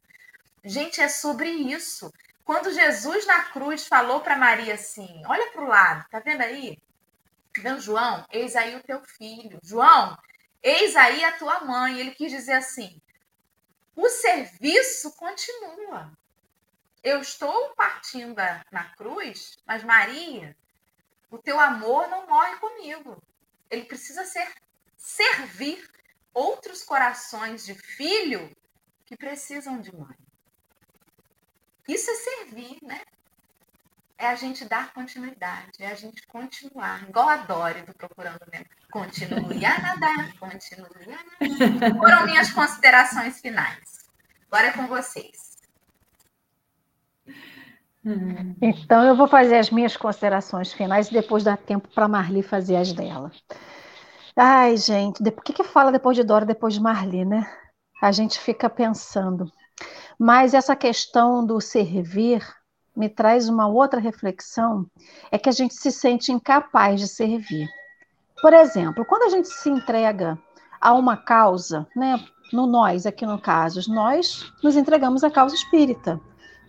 Gente, é sobre isso. Quando Jesus na cruz falou para Maria assim: olha para o lado, tá vendo aí? Tá vendo, João? Eis aí o teu filho. João, eis aí a tua mãe. Ele quis dizer assim: o serviço continua. Eu estou partindo na cruz, mas Maria, o teu amor não morre comigo. Ele precisa ser servir outros corações de filho que precisam de mãe. Isso é servir, né? É a gente dar continuidade, é a gente continuar, igual a Dori do Procurando Nemo. Continue a nadar, continue a nadar. Foram minhas considerações finais. Agora é com vocês. Então, eu vou fazer as minhas considerações finais e depois dá tempo para Marli fazer as dela. Ai, gente, por que, que fala depois de Dora, depois de Marli, né? A gente fica pensando. Mas essa questão do servir me traz uma outra reflexão, é que a gente se sente incapaz de servir. Por exemplo, quando a gente se entrega a uma causa, né, no nós, aqui no caso, nós nos entregamos à causa espírita.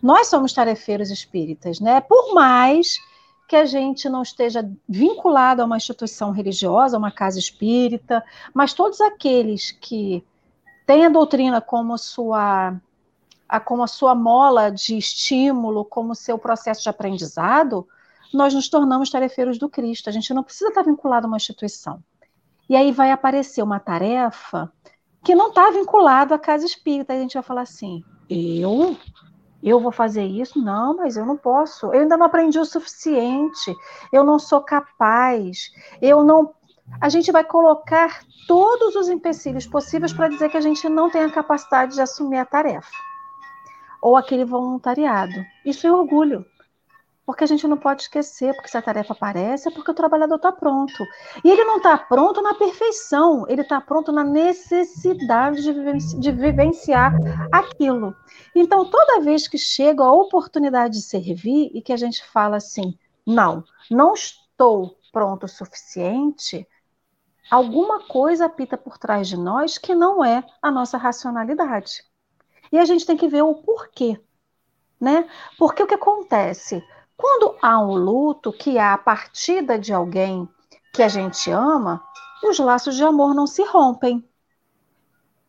Nós somos tarefeiros espíritas, né? Por mais que a gente não esteja vinculado a uma instituição religiosa, a uma casa espírita, mas todos aqueles que tem a doutrina como sua como a sua mola de estímulo, como seu processo de aprendizado, nós nos tornamos tarefeiros do Cristo. A gente não precisa estar vinculado a uma instituição. E aí vai aparecer uma tarefa que não está vinculado à casa espírita. Aí a gente vai falar assim: eu? Eu vou fazer isso? Não, mas eu não posso. Eu ainda não aprendi o suficiente. Eu não sou capaz. Eu não. A gente vai colocar todos os empecilhos possíveis para dizer que a gente não tem a capacidade de assumir a tarefa ou aquele voluntariado. Isso é orgulho. Porque a gente não pode esquecer, porque se a tarefa aparece, é porque o trabalhador está pronto. E ele não está pronto na perfeição, ele está pronto na necessidade de, vivenci de vivenciar aquilo. Então, toda vez que chega a oportunidade de servir e que a gente fala assim, não, não estou pronto o suficiente, alguma coisa apita por trás de nós que não é a nossa racionalidade. E a gente tem que ver o porquê, né? Porque o que acontece? Quando há um luto, que há a partida de alguém que a gente ama, os laços de amor não se rompem.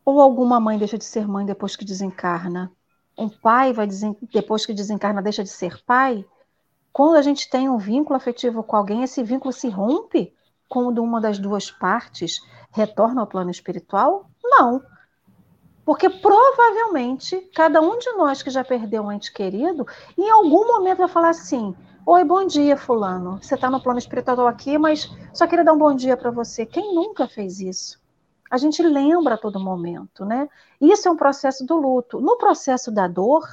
Ou alguma mãe deixa de ser mãe depois que desencarna. Um pai vai depois que desencarna deixa de ser pai. Quando a gente tem um vínculo afetivo com alguém, esse vínculo se rompe quando uma das duas partes retorna ao plano espiritual? Não. Porque provavelmente cada um de nós que já perdeu um ente querido, em algum momento vai falar assim: Oi, bom dia, Fulano. Você está no plano espiritual aqui, mas só queria dar um bom dia para você. Quem nunca fez isso? A gente lembra a todo momento, né? Isso é um processo do luto. No processo da dor,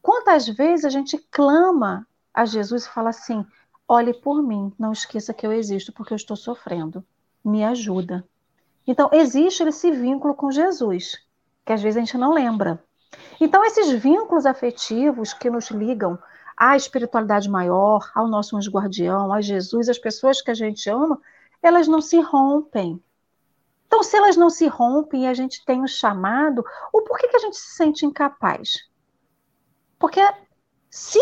quantas vezes a gente clama a Jesus e fala assim: olhe por mim, não esqueça que eu existo porque eu estou sofrendo. Me ajuda. Então, existe esse vínculo com Jesus que às vezes a gente não lembra. Então, esses vínculos afetivos que nos ligam à espiritualidade maior, ao nosso anjo guardião, a Jesus, as pessoas que a gente ama, elas não se rompem. Então, se elas não se rompem e a gente tem um chamado, o porquê que a gente se sente incapaz? Porque se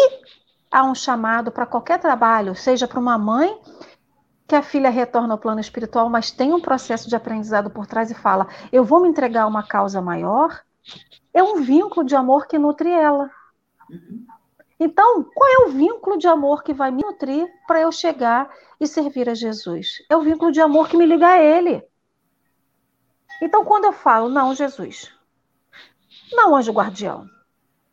há um chamado para qualquer trabalho, seja para uma mãe que a filha retorna ao plano espiritual, mas tem um processo de aprendizado por trás e fala: Eu vou me entregar a uma causa maior, é um vínculo de amor que nutre ela. Então, qual é o vínculo de amor que vai me nutrir para eu chegar e servir a Jesus? É o vínculo de amor que me liga a Ele. Então, quando eu falo, não, Jesus, não, anjo guardião,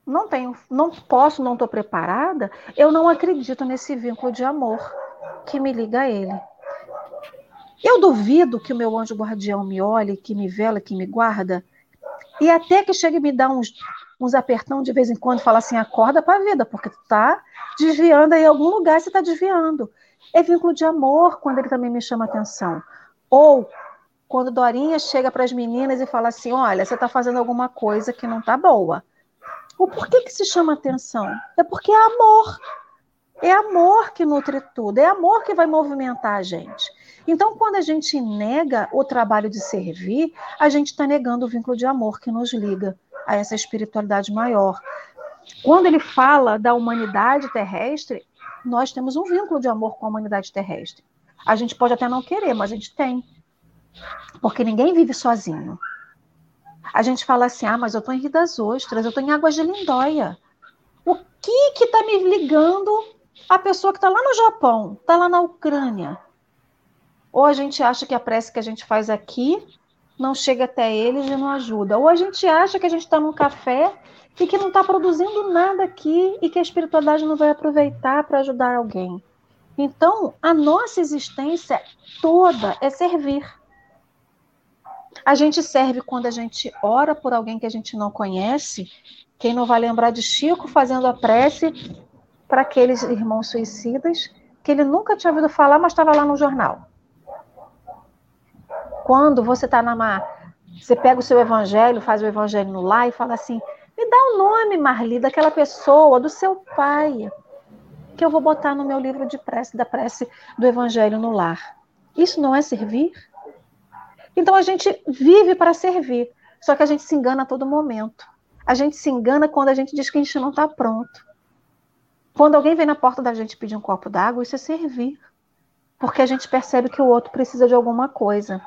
não tenho, não posso, não estou preparada, eu não acredito nesse vínculo de amor que me liga a ele. Eu duvido que o meu anjo guardião me olhe, que me vela, que me guarda, e até que chegue a me dar uns, uns apertão de vez em quando, fala assim, acorda para a vida, porque tu tá desviando aí em algum lugar, você está desviando. É vínculo de amor quando ele também me chama atenção. Ou quando Dorinha chega para as meninas e fala assim, olha, você está fazendo alguma coisa que não está boa. O porquê que se chama atenção? É porque é amor. É amor que nutre tudo, é amor que vai movimentar a gente. Então, quando a gente nega o trabalho de servir, a gente está negando o vínculo de amor que nos liga a essa espiritualidade maior. Quando ele fala da humanidade terrestre, nós temos um vínculo de amor com a humanidade terrestre. A gente pode até não querer, mas a gente tem. Porque ninguém vive sozinho. A gente fala assim: ah, mas eu estou em Rio das Ostras, eu estou em Águas de Lindóia. O que que está me ligando a pessoa que está lá no Japão, está lá na Ucrânia. Ou a gente acha que a prece que a gente faz aqui não chega até eles e não ajuda. Ou a gente acha que a gente está num café e que não está produzindo nada aqui e que a espiritualidade não vai aproveitar para ajudar alguém. Então, a nossa existência toda é servir. A gente serve quando a gente ora por alguém que a gente não conhece. Quem não vai lembrar de Chico fazendo a prece para aqueles irmãos suicidas que ele nunca tinha ouvido falar, mas estava lá no jornal. Quando você está numa. Você pega o seu evangelho, faz o evangelho no lar e fala assim: me dá o um nome, Marli, daquela pessoa, do seu pai, que eu vou botar no meu livro de prece, da prece do evangelho no lar. Isso não é servir? Então a gente vive para servir, só que a gente se engana a todo momento. A gente se engana quando a gente diz que a gente não está pronto. Quando alguém vem na porta da gente pedir um copo d'água, isso é servir. Porque a gente percebe que o outro precisa de alguma coisa.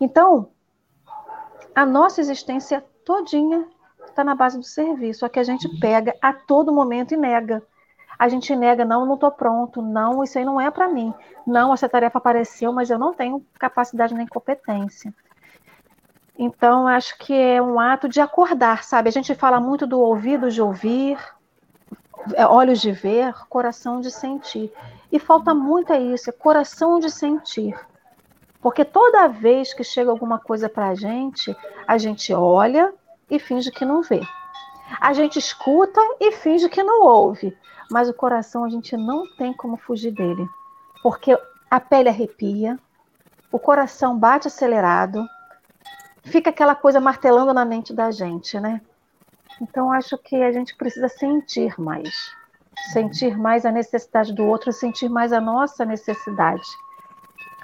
Então, A nossa existência todinha está na base do serviço, a que a gente pega a todo momento e nega. A gente nega, não, não estou pronto, não, isso aí não é para mim. Não, essa tarefa apareceu, mas eu não tenho capacidade nem competência. Então, acho que é um ato de acordar, sabe? A gente fala muito do ouvido de ouvir, olhos de ver, coração de sentir. E falta muito é isso, é coração de sentir. Porque toda vez que chega alguma coisa para a gente, a gente olha e finge que não vê. A gente escuta e finge que não ouve. Mas o coração a gente não tem como fugir dele. Porque a pele arrepia, o coração bate acelerado, fica aquela coisa martelando na mente da gente, né? Então acho que a gente precisa sentir mais. Sentir mais a necessidade do outro, sentir mais a nossa necessidade.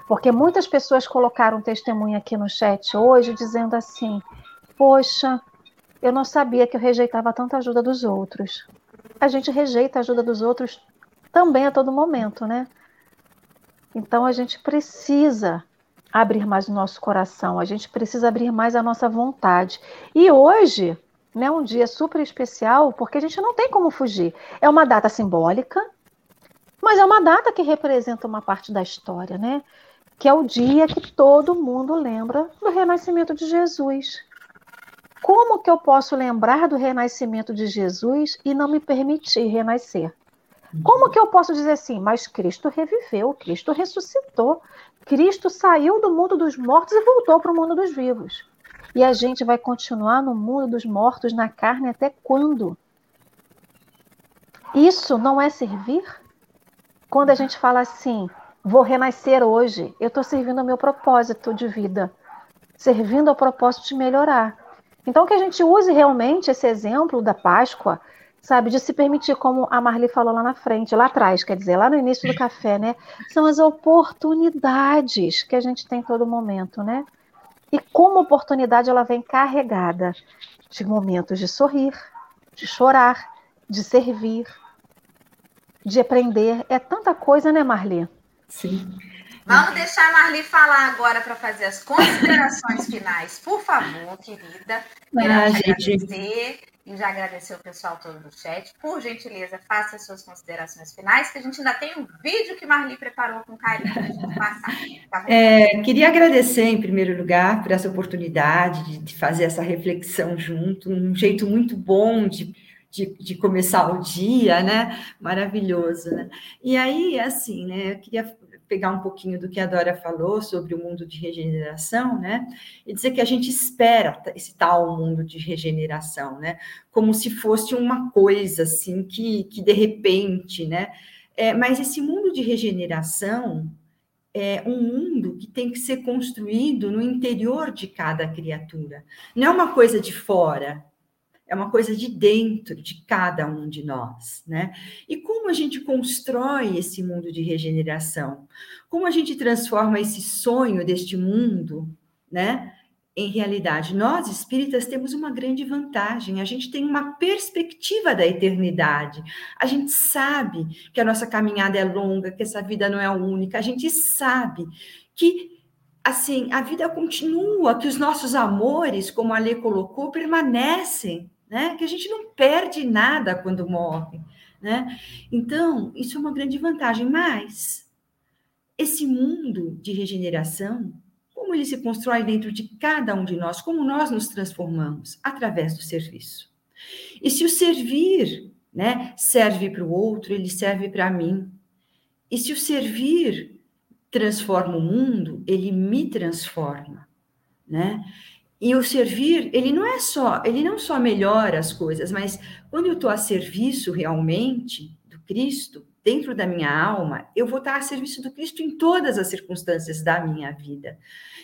Porque muitas pessoas colocaram testemunho aqui no chat hoje dizendo assim: Poxa, eu não sabia que eu rejeitava tanta ajuda dos outros. A gente rejeita a ajuda dos outros também a todo momento, né? Então a gente precisa abrir mais o nosso coração, a gente precisa abrir mais a nossa vontade. E hoje, né, um dia super especial, porque a gente não tem como fugir. É uma data simbólica, mas é uma data que representa uma parte da história, né? Que é o dia que todo mundo lembra do renascimento de Jesus. Como que eu posso lembrar do renascimento de Jesus e não me permitir renascer? Como que eu posso dizer assim, mas Cristo reviveu, Cristo ressuscitou, Cristo saiu do mundo dos mortos e voltou para o mundo dos vivos. E a gente vai continuar no mundo dos mortos, na carne, até quando? Isso não é servir? Quando a gente fala assim, vou renascer hoje, eu estou servindo ao meu propósito de vida, servindo ao propósito de melhorar. Então, que a gente use realmente esse exemplo da Páscoa sabe, de se permitir, como a Marli falou lá na frente, lá atrás, quer dizer, lá no início do café, né? São as oportunidades que a gente tem todo momento, né? E como oportunidade ela vem carregada de momentos de sorrir, de chorar, de servir, de aprender. É tanta coisa, né, Marli? Sim. Vamos deixar a Marli falar agora para fazer as considerações finais, por favor, querida. Ah, gente. agradecer e já agradecer o pessoal todo do chat. Por gentileza, faça as suas considerações finais, que a gente ainda tem um vídeo que Marli preparou com carinho para a gente passar. Tá é, queria agradecer, em primeiro lugar, por essa oportunidade de, de fazer essa reflexão junto, um jeito muito bom de de, de, começar o dia, né? Maravilhoso, né? E aí, assim, né? Eu queria pegar um pouquinho do que a Dora falou sobre o mundo de regeneração, né? E dizer que a gente espera esse tal mundo de regeneração, né? Como se fosse uma coisa assim que, que de repente, né? É, mas esse mundo de regeneração é um mundo que tem que ser construído no interior de cada criatura. Não é uma coisa de fora, é uma coisa de dentro de cada um de nós, né? E como a gente constrói esse mundo de regeneração? Como a gente transforma esse sonho deste mundo, né? Em realidade, nós espíritas temos uma grande vantagem, a gente tem uma perspectiva da eternidade. A gente sabe que a nossa caminhada é longa, que essa vida não é única, a gente sabe que assim, a vida continua, que os nossos amores, como a Lê colocou, permanecem, né? Que a gente não perde nada quando morre, né? Então, isso é uma grande vantagem, mas esse mundo de regeneração, como ele se constrói dentro de cada um de nós, como nós nos transformamos através do serviço. E se o servir, né, serve para o outro, ele serve para mim. E se o servir transforma o mundo, ele me transforma, né? E o servir, ele não é só, ele não só melhora as coisas, mas quando eu estou a serviço realmente do Cristo, dentro da minha alma, eu vou estar a serviço do Cristo em todas as circunstâncias da minha vida.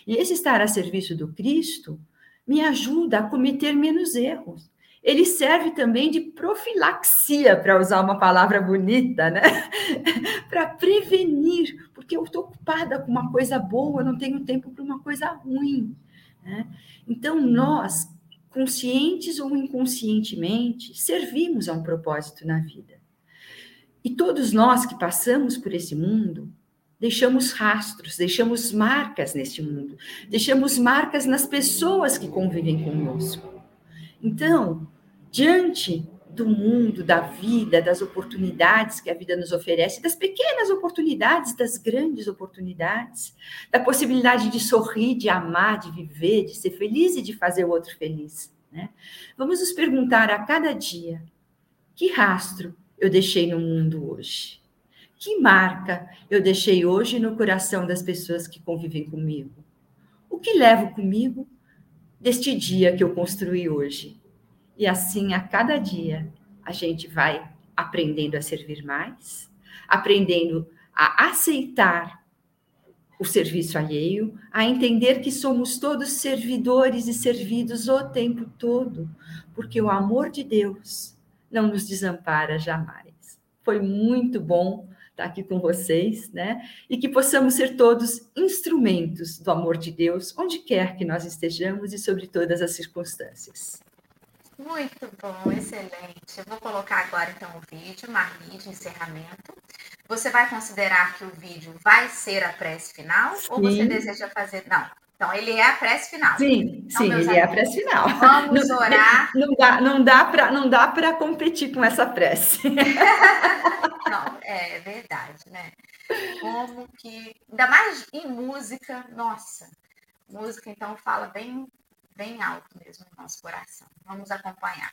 E esse estar a serviço do Cristo me ajuda a cometer menos erros. Ele serve também de profilaxia, para usar uma palavra bonita, né? para prevenir, porque eu estou ocupada com uma coisa boa, eu não tenho tempo para uma coisa ruim. Né? Então, nós, conscientes ou inconscientemente, servimos a um propósito na vida. E todos nós que passamos por esse mundo, deixamos rastros, deixamos marcas neste mundo, deixamos marcas nas pessoas que convivem conosco. Então, diante do mundo, da vida, das oportunidades que a vida nos oferece, das pequenas oportunidades, das grandes oportunidades, da possibilidade de sorrir, de amar, de viver, de ser feliz e de fazer o outro feliz. Né? Vamos nos perguntar a cada dia: que rastro eu deixei no mundo hoje? Que marca eu deixei hoje no coração das pessoas que convivem comigo? O que levo comigo deste dia que eu construí hoje? E assim, a cada dia, a gente vai aprendendo a servir mais, aprendendo a aceitar o serviço alheio, a entender que somos todos servidores e servidos o tempo todo, porque o amor de Deus não nos desampara jamais. Foi muito bom estar aqui com vocês, né? E que possamos ser todos instrumentos do amor de Deus, onde quer que nós estejamos e sobre todas as circunstâncias. Muito bom, excelente. Eu vou colocar agora então o vídeo, Marli, de encerramento. Você vai considerar que o vídeo vai ser a prece final sim. ou você deseja fazer. Não. Então, ele é a prece final. Sim, então, sim, ele amigos, é a prece final. Vamos não, orar. Não dá, não dá para não dá para competir com essa prece. não, é verdade, né? Como que ainda mais em música, nossa. Música então fala bem bem alto mesmo no nosso coração. Vamos acompanhar.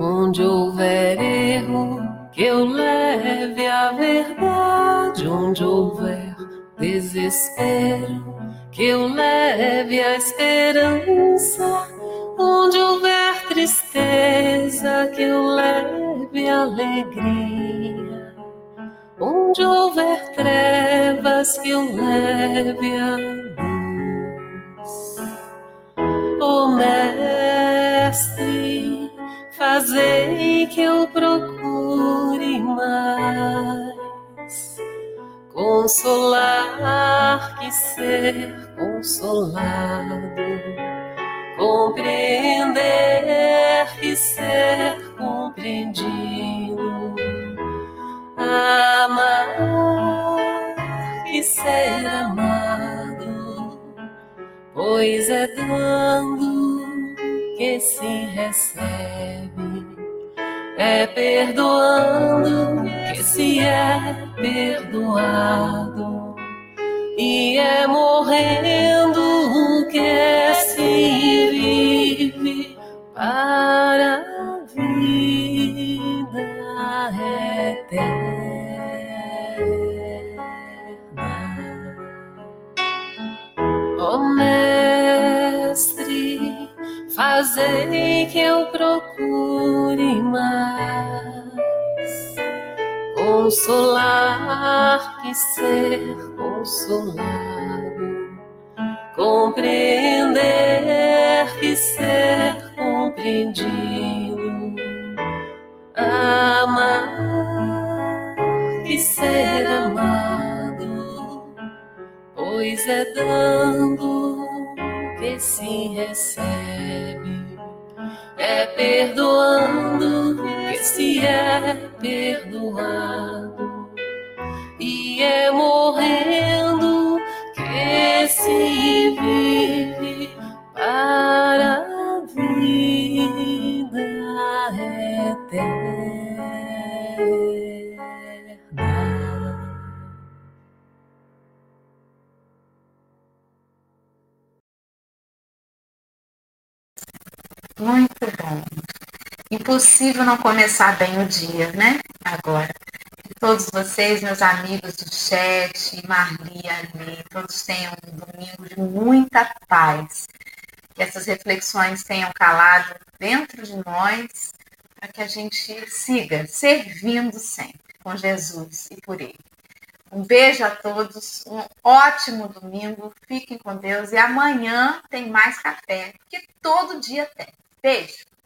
Onde houver erro, que eu leve a verdade. Onde houver desespero, que eu leve a esperança. Onde houver tristeza, que eu leve alegria. Onde houver trevas, que eu leve a luz. Oh, Mestre, fazei que eu procure mais. Consolar que ser consolado, compreender que ser compreendido. Amar e ser amado, pois é dando que se recebe, é perdoando que se é perdoado, e é morrendo que se vive para a vida eterna. Fazei que eu procure mais. Consolar que ser consolado, compreender que ser compreendido, amar que ser amado, pois é dando que se recebe. É perdoando que se é perdoado. E é morrendo que se vive para a vida eterna. Impossível não começar bem o dia, né? Agora. Todos vocês, meus amigos do chat, Marli, Ali, todos tenham um domingo de muita paz. Que essas reflexões tenham calado dentro de nós, para que a gente siga servindo sempre com Jesus e por Ele. Um beijo a todos, um ótimo domingo, fiquem com Deus e amanhã tem mais café, que todo dia tem. Beijo!